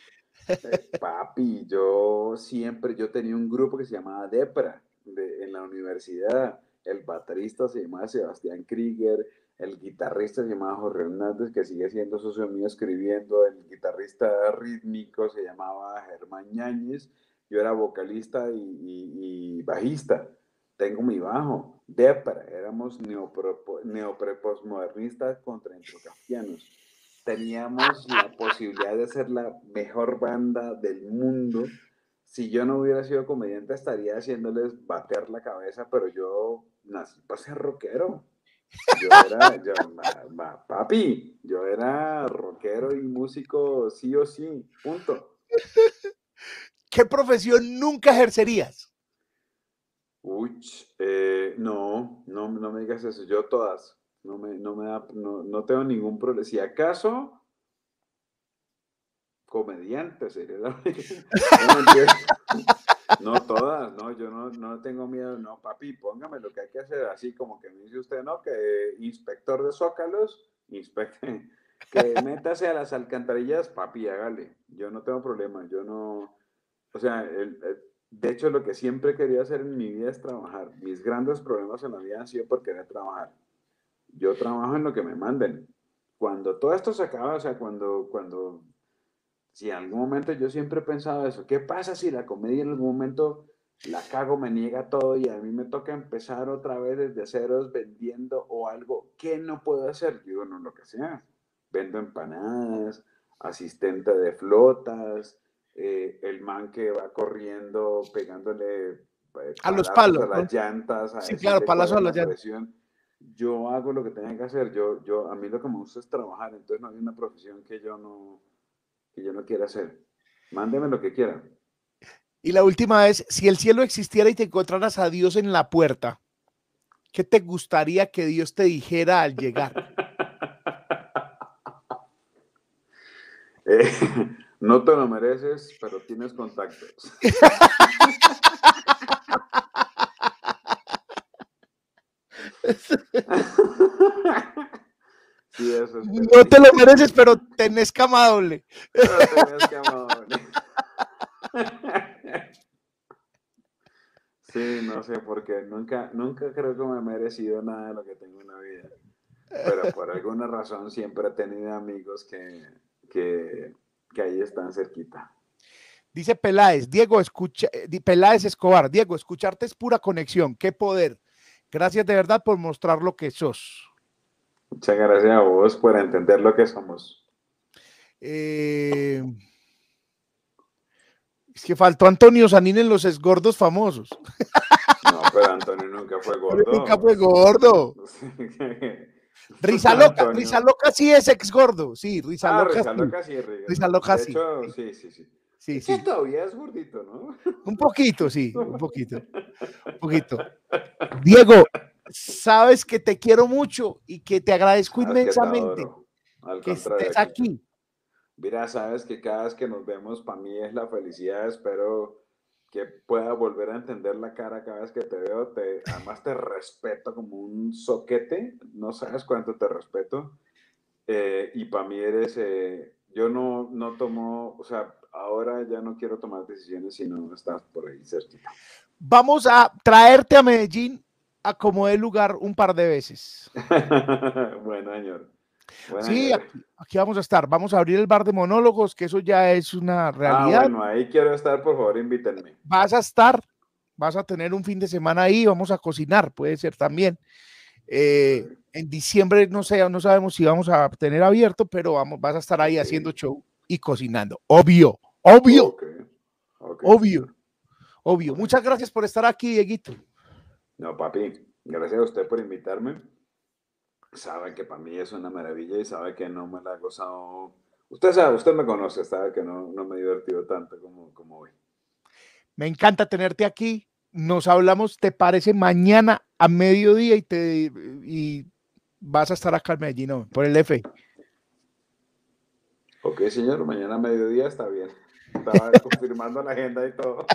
Eh, papi, yo siempre, yo tenía un grupo que se llamaba Depra en la universidad. El baterista se llamaba Sebastián Krieger, el guitarrista se llamaba Jorge Hernández, que sigue siendo socio mío escribiendo, el guitarrista rítmico se llamaba Germán Ñáñez, yo era vocalista y, bajista. Tengo mi bajo, Depra, éramos neoprepostmodernistas contra entrocafianos. Teníamos la posibilidad de ser la mejor banda del mundo. Si yo no hubiera sido comediante, estaría haciéndoles bater la cabeza, pero yo nací para ser rockero. Yo era, yo, papi, yo era rockero y músico sí o sí, punto. ¿Qué profesión nunca ejercerías? Uy, eh, no, no, no me digas eso, yo todas, no me, no me da, no, no tengo ningún problema. Si acaso, comediante sería No todas, no, yo no, no tengo miedo, no, papi, póngame lo que hay que hacer, así como que me dice usted, ¿no? Que inspector de zócalos, inspecte, que métase a las alcantarillas, papi, hágale, yo no tengo problema, yo no, o sea, de hecho lo que siempre quería hacer en mi vida es trabajar, mis grandes problemas en la vida han sido por querer trabajar, yo trabajo en lo que me manden, cuando todo esto se acaba, o sea, cuando, cuando si en algún momento yo siempre he pensado eso, ¿qué pasa si la comedia en algún momento la cago, me niega todo y a mí me toca empezar otra vez desde ceros vendiendo o algo? ¿Qué no puedo hacer? Digo, no, lo que sea. Vendo empanadas, asistente de flotas, eh, el man que va corriendo pegándole eh, a los palos, a las llantas, a sí, claro, palazos a las llantas. Yo hago lo que tenga que hacer. Yo, yo, a mí lo que me gusta es trabajar, entonces no hay una profesión que yo no, que yo no quiera hacer. Mándeme lo que quiera. Y la última es, si el cielo existiera y te encontraras a Dios en la puerta, ¿qué te gustaría que Dios te dijera al llegar? Eh, no te lo mereces, pero tienes contactos. no te lo mereces, pero tenés cama doble. tenés cama Sí, no sé por qué. Nunca, nunca creo que me he merecido nada de lo que tengo en la vida. Pero por alguna razón siempre he tenido amigos que, que, que ahí están cerquita. Dice Peláez, Diego, escucha, eh, Peláez Escobar, Diego, escucharte es pura conexión, qué poder. Gracias de verdad por mostrar lo que sos. Muchas gracias a vos por entender lo que somos. Eh, es que faltó Antonio Sanín en los esgordos famosos. No, pero Antonio nunca fue gordo. nunca fue gordo. Risa loca, Risa loca sí es ex gordo, sí, Risa ah, loca. Risa loca sí, Risa loca sí. sí, sí, sí. Sí, sí. todavía es gordito, ¿no? Un poquito, sí, un poquito. Un poquito. Diego, sabes que te quiero mucho y que te agradezco inmensamente que, estés aquí. Mira, sabes que cada vez que nos vemos, para mí es la felicidad. Espero que pueda volver a entender la cara cada vez que te veo. Te, además, te respeto como un soquete. No sabes cuánto te respeto. Eh, y para mí eres. Eh, yo no, no tomo. O sea, ahora ya no quiero tomar decisiones si no estás por ahí cerquita. Vamos a traerte a Medellín acomodé el lugar un par de veces. bueno, señor. Sí, aquí, vamos a estar. Vamos a abrir el bar de monólogos, que eso ya es una ah, realidad. Ah, bueno, ahí quiero estar, por favor, invítenme. Vas a estar, vas a tener un fin de semana ahí, vamos a cocinar, puede ser también. Eh, en diciembre no sé, no sabemos si vamos a tener abierto, pero vamos, vas a estar ahí haciendo show y cocinando. Obvio, obvio, obvio, obvio. Muchas gracias por estar aquí, Dieguito. No, papi, gracias a usted por invitarme. Sabe que para mí es una maravilla y sabe que no me la ha gozado. Usted sabe, usted me conoce, sabe que no, no me he divertido tanto como, como hoy. Me encanta tenerte aquí. Nos hablamos, ¿te parece? Mañana a mediodía y, te, y vas a estar acá en Medellín, ¿no? por el F. Ok, señor, mañana a mediodía está bien. Estaba confirmando la agenda y todo.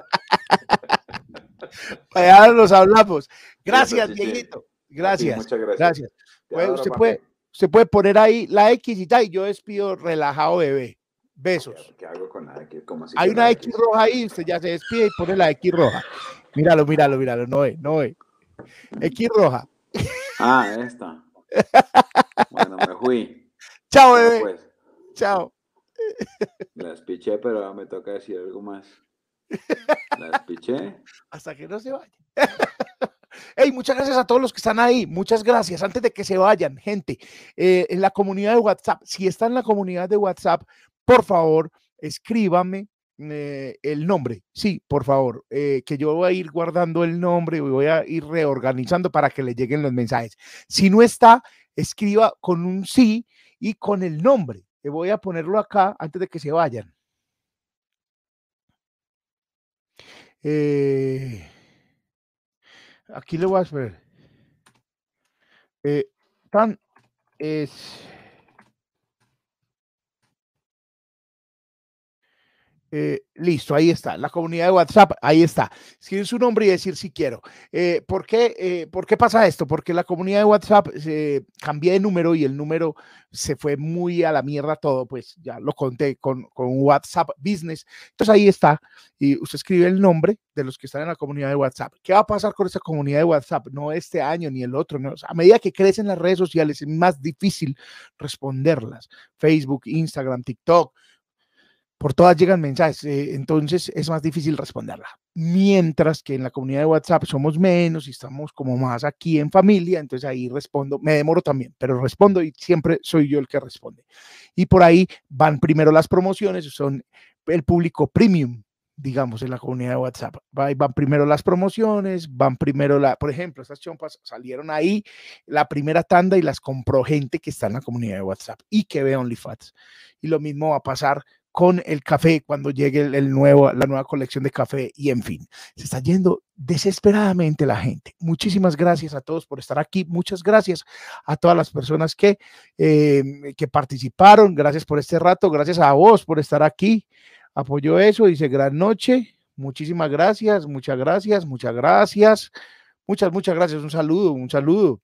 Allá nos hablamos. Gracias, Dieguito. Gracias. muchas gracias. gracias. Usted, puede, usted puede poner ahí la X y tal, y yo despido relajado, bebé. Besos. ¿Qué hago con la X? Hay una X? roja ahí, usted ya se despide y pone la X roja. Míralo, míralo, míralo. No ve, no ve. X roja. Ah, esta. Bueno, me fui. Chao, bebé. Pues. Chao. Las piché, pero me toca decir algo más. Las piché. Hasta que no se vayan. Hey, muchas gracias a todos los que están ahí. Muchas gracias. Antes de que se vayan, gente, eh, en la comunidad de WhatsApp, si está en la comunidad de WhatsApp, por favor, escríbame eh, el nombre. Sí, por favor, eh, que yo voy a ir guardando el nombre y voy a ir reorganizando para que le lleguen los mensajes. Si no está, escriba con un sí y con el nombre. voy a ponerlo acá antes de que se vayan. Eh, aquí le voy a esperar. Eh, tan es Eh, listo, ahí está. La comunidad de WhatsApp, ahí está. Escribir su nombre y decir si quiero. Eh, ¿por, qué, eh, ¿Por qué pasa esto? Porque la comunidad de WhatsApp se cambié de número y el número se fue muy a la mierda todo, pues ya lo conté con, con WhatsApp Business. Entonces ahí está. Y usted escribe el nombre de los que están en la comunidad de WhatsApp. ¿Qué va a pasar con esa comunidad de WhatsApp? No este año ni el otro. a medida que crecen las redes sociales es más difícil responderlas. Facebook, Instagram, TikTok por todas llegan mensajes, eh, entonces es más difícil responderla. Mientras que en la comunidad de WhatsApp somos menos y estamos como más aquí en familia, entonces ahí respondo, me demoro también, pero respondo y siempre soy yo el que responde. Y por ahí van primero las promociones, son el público premium, digamos, en la comunidad de WhatsApp. Van primero las promociones, van primero la, por ejemplo, estas chompas salieron ahí la primera tanda y las compró gente que está en la comunidad de WhatsApp y que ve OnlyFans. Y lo mismo va a pasar con el café cuando llegue el, nuevo, la nueva colección de café y en fin, se está yendo desesperadamente la gente. Muchísimas gracias a todos por estar aquí, muchas gracias a todas las personas que, em, que participaron, gracias por este rato, gracias a vos por estar aquí, apoyó eso, dice gran noche, muchísimas gracias, muchas gracias, muchas gracias, muchas, muchas gracias, un saludo, un saludo.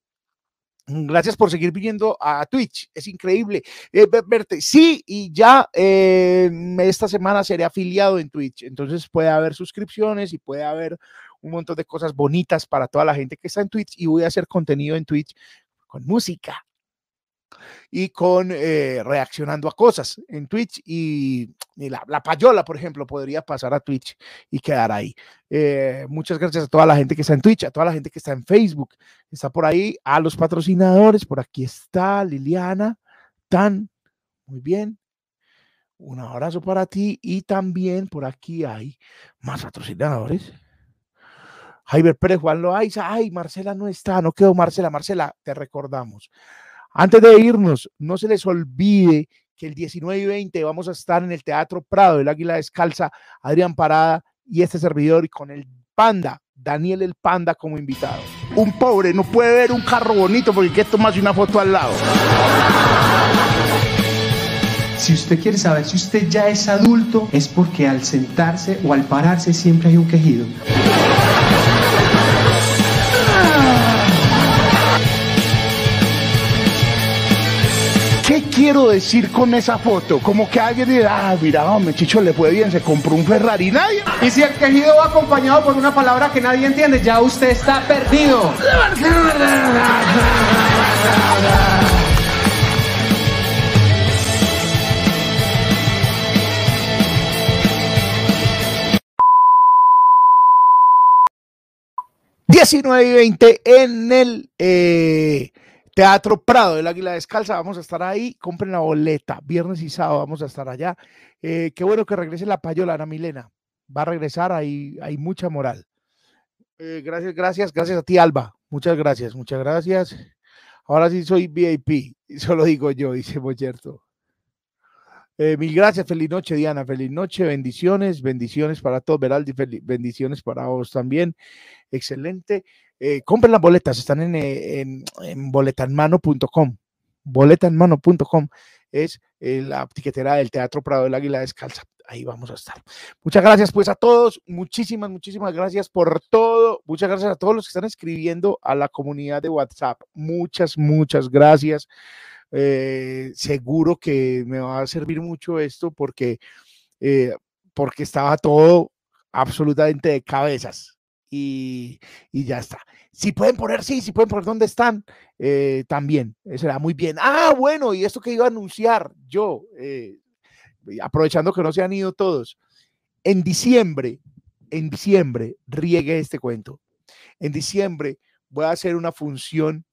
Gracias por seguir viniendo a Twitch. Es increíble eh, verte. Sí, y ya eh, esta semana seré afiliado en Twitch. Entonces puede haber suscripciones y puede haber un montón de cosas bonitas para toda la gente que está en Twitch. Y voy a hacer contenido en Twitch con música, y con eh, reaccionando a cosas en Twitch y, la, payola, por ejemplo, podría pasar a Twitch y quedar ahí. Eh, muchas gracias a toda la gente que está en Twitch, a toda la gente que está en Facebook, está por ahí, a los patrocinadores, por aquí está Liliana, Tan, muy bien. Un abrazo para ti y también por aquí hay más patrocinadores. Javier Pérez, Juan Loaiza, ay, Marcela no está, no quedó Marcela, Marcela, te recordamos. Antes de irnos, no se les olvide que el 19 y 20 vamos a estar en el Teatro Prado del Águila Descalza, Adrián Parada y este servidor y con el Panda, Daniel el Panda como invitado. Un pobre no puede ver un carro bonito porque quiere tomarse una foto al lado. Si usted quiere saber si usted ya es adulto, es porque al sentarse o al pararse siempre hay un quejido. Quiero decir con esa foto? Como que alguien dice, ah, mira, hombre, Chicho le fue bien, se compró un Ferrari, nadie. Y si el quejido va acompañado por una palabra que nadie entiende, ya usted está perdido. ...19 y 20 en el... Eh, Teatro Prado del Águila Descalza, vamos a estar ahí, compren la boleta, viernes y sábado vamos a estar allá. Eh, qué bueno que regrese la payola, Ana Milena, va a regresar, hay, hay mucha moral. Eh, gracias, gracias, gracias a ti, Alba, muchas gracias, muchas gracias. Ahora sí soy VIP, solo digo yo, dice Boyerto. Eh, mil gracias, feliz noche, Diana, feliz noche, bendiciones, bendiciones para todos, Veraldi, bendiciones para vos también, excelente. Eh, compren las boletas, están en, eh, en, boletanmano.com. boletaenmano.com es eh, la tiquetera del Teatro Prado del Águila Descalza. Ahí vamos a estar. Muchas gracias pues a todos. Muchísimas, muchísimas gracias por todo. Muchas gracias a todos los que están escribiendo a la comunidad de WhatsApp. Muchas, muchas gracias. Seguro que me va a servir mucho esto porque, porque estaba todo absolutamente de cabezas y, ya está. Si pueden poner sí, si pueden poner dónde están, eh, también será muy bien. Ah, bueno, y esto que iba a anunciar yo, aprovechando que no se han ido todos, en diciembre, en diciembre, riegue este cuento. En diciembre voy a hacer una función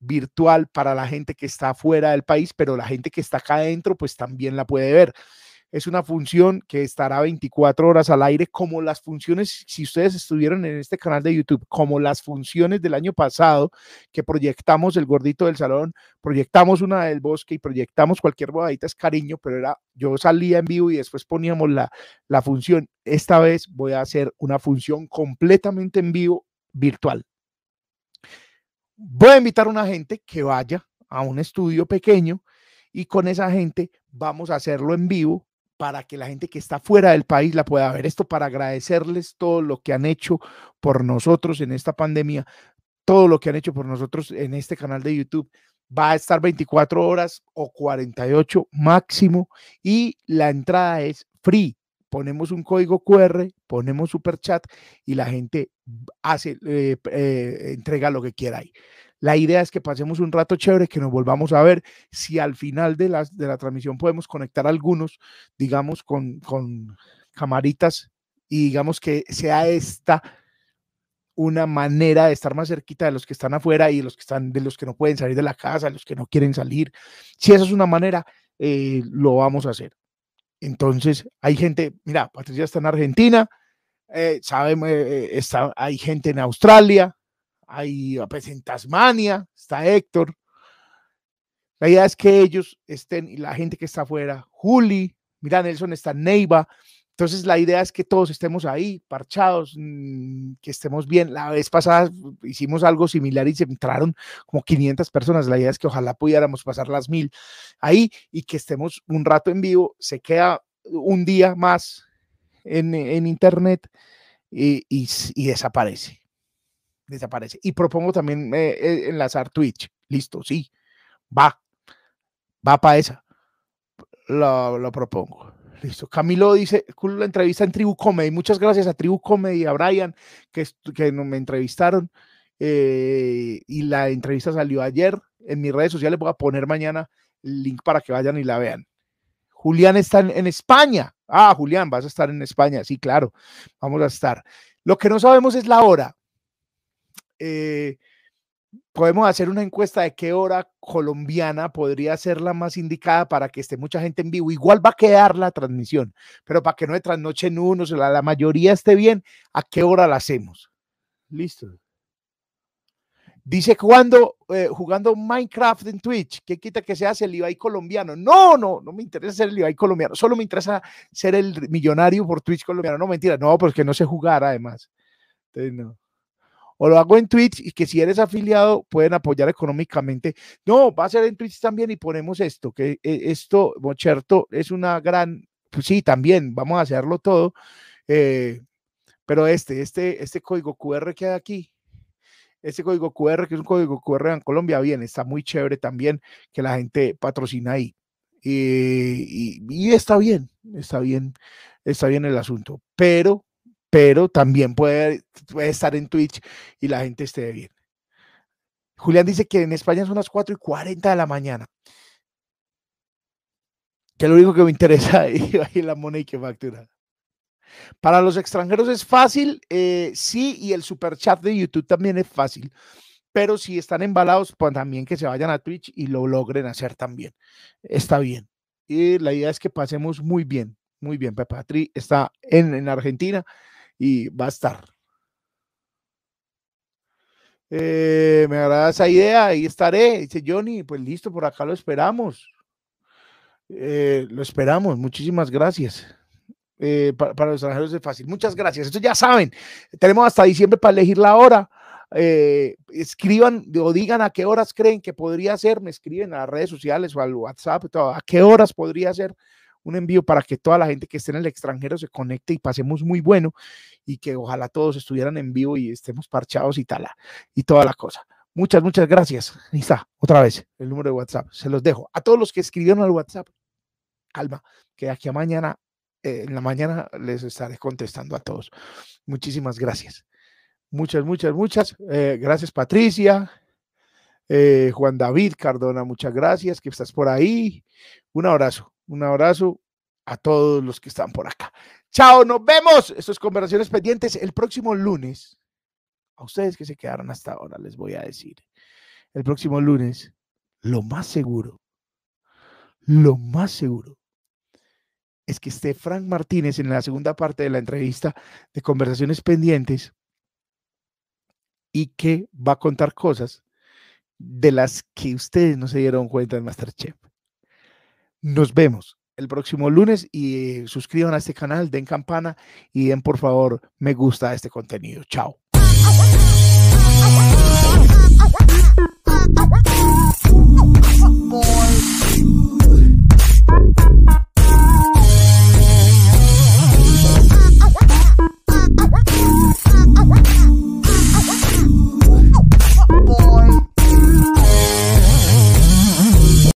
virtual para la gente que está fuera del país, pero la gente que está acá adentro, pues también la puede ver. Es una función que estará 24 horas al aire, como las funciones, si ustedes estuvieron en este canal de YouTube, como las funciones del año pasado, que proyectamos el gordito del salón, proyectamos una del bosque y proyectamos cualquier bodadita es cariño, pero era, yo salía en vivo y después poníamos la, la función. Esta vez voy a hacer una función completamente en vivo virtual voy a invitar a una gente que vaya a un estudio pequeño y con esa gente vamos a hacerlo en vivo para que la gente que está fuera del país la pueda ver. Esto para agradecerles todo lo que han hecho por nosotros en esta pandemia, todo lo que han hecho por nosotros en este canal de YouTube. Va a estar 24 horas o 48 máximo y la entrada es free ponemos un código QR, ponemos super chat y la gente hace, eh, eh, entrega lo que quiera ahí. La idea es que pasemos un rato chévere, que nos volvamos a ver. Si al final de la, de la transmisión podemos conectar algunos, digamos, con, con camaritas y digamos que sea esta una manera de estar más cerquita de los que están afuera y de los que están de los que no pueden salir de la casa, de los que no quieren salir. Si esa es una manera, eh, lo vamos a hacer. Entonces, hay gente, mira, Patricia está en Argentina, eh, eh, está, hay gente en Australia, hay pues, en Tasmania, está Héctor. La idea es que ellos estén, y la gente que está afuera, Juli, mira, Nelson está Neiva. Entonces, la idea es que todos estemos ahí, parchados, mm, que estemos bien. La vez pasada hicimos algo similar y se entraron como 500 personas. La idea es que ojalá pudiéramos pasar las mil ahí y que estemos un rato en vivo. Se queda un día más en, en internet y, y, desaparece. Desaparece. Y propongo también eh, eh, enlazar Twitch. Listo, sí. Va. Va para esa. Lo, lo propongo. Listo. Camilo dice, la entrevista en Tribu Comedy. Muchas gracias a Tribu Comedy, a Brian, que, que me entrevistaron. Eh, y la entrevista salió ayer. En mis redes sociales voy a poner mañana el link para que vayan y la vean. Julián está en, España. Ah, Julián, vas a estar en España. Sí, claro, vamos a estar. Lo que no sabemos es la hora. Eh, podemos hacer una encuesta de qué hora colombiana podría ser la más indicada para que esté mucha gente en vivo. Igual va a quedar la transmisión, pero para que no de trasnochen unos, la, la mayoría esté bien, ¿a qué hora la hacemos? Listo. Dice cuando eh, jugando Minecraft en Twitch, ¿qué quita que seas el Ibai colombiano? No, no, no me interesa ser el Ibai colombiano, solo me interesa ser el millonario por Twitch colombiano. No, mentira, no, porque no sé jugar además. Entonces, no o lo hago en Twitch y que si eres afiliado pueden apoyar económicamente. No, va a ser en Twitch también y ponemos esto, que eh, esto, Mocherto, es una gran, pues sí, también vamos a hacerlo todo, eh, pero este, este, este código QR que hay aquí, este código QR, que es un código QR en Colombia, bien, está muy chévere también que la gente patrocina ahí. y, y está bien, está bien, está bien el asunto, pero pero también puede, estar en Twitch y la gente esté bien. Julián dice que en España son las 4 y 40 de la mañana. Que lo único que me interesa es la moneda y que factura. Para los extranjeros es fácil, eh, sí, y el super chat de YouTube también es fácil. Pero si están embalados, pues también que se vayan a Twitch y lo logren hacer también. Está bien. Y la idea es que pasemos muy bien, muy bien. Pepatri está en Argentina y va a estar. Eh, me agrada esa idea, ahí estaré. Dice Johnny, pues listo, por acá lo esperamos. Eh, lo esperamos, muchísimas gracias. Eh, para, los extranjeros es fácil. Muchas gracias. Esto ya saben, tenemos hasta diciembre para elegir la hora. escriban o digan a qué horas creen que podría ser, me escriben a las redes sociales o al WhatsApp, a qué horas podría ser un envío para que toda la gente que esté en el extranjero se conecte y pasemos muy bueno y que ojalá todos estuvieran en vivo y estemos parchados y tal, y toda la cosa. Muchas, muchas gracias. Ahí está, otra vez, el número de WhatsApp. Se los dejo. A todos los que escribieron al WhatsApp, calma, que aquí a mañana, eh, en la mañana les estaré contestando a todos. Muchísimas gracias. Muchas, muchas, muchas. Eh, gracias, Patricia. Eh, Juan David Cardona, muchas gracias que estás por ahí. Un abrazo, un abrazo a todos los que están por acá. Chao, nos vemos. Estas conversaciones pendientes el próximo lunes. A ustedes que se quedaron hasta ahora, les voy a decir. El próximo lunes, lo más seguro, lo más seguro es que esté Frank Martínez en la segunda parte de la entrevista de conversaciones pendientes y que va a contar cosas de las que ustedes no se dieron cuenta en Masterchef. Nos vemos el próximo lunes y suscriban a este canal, den campana y den por favor me gusta a este contenido. Chao.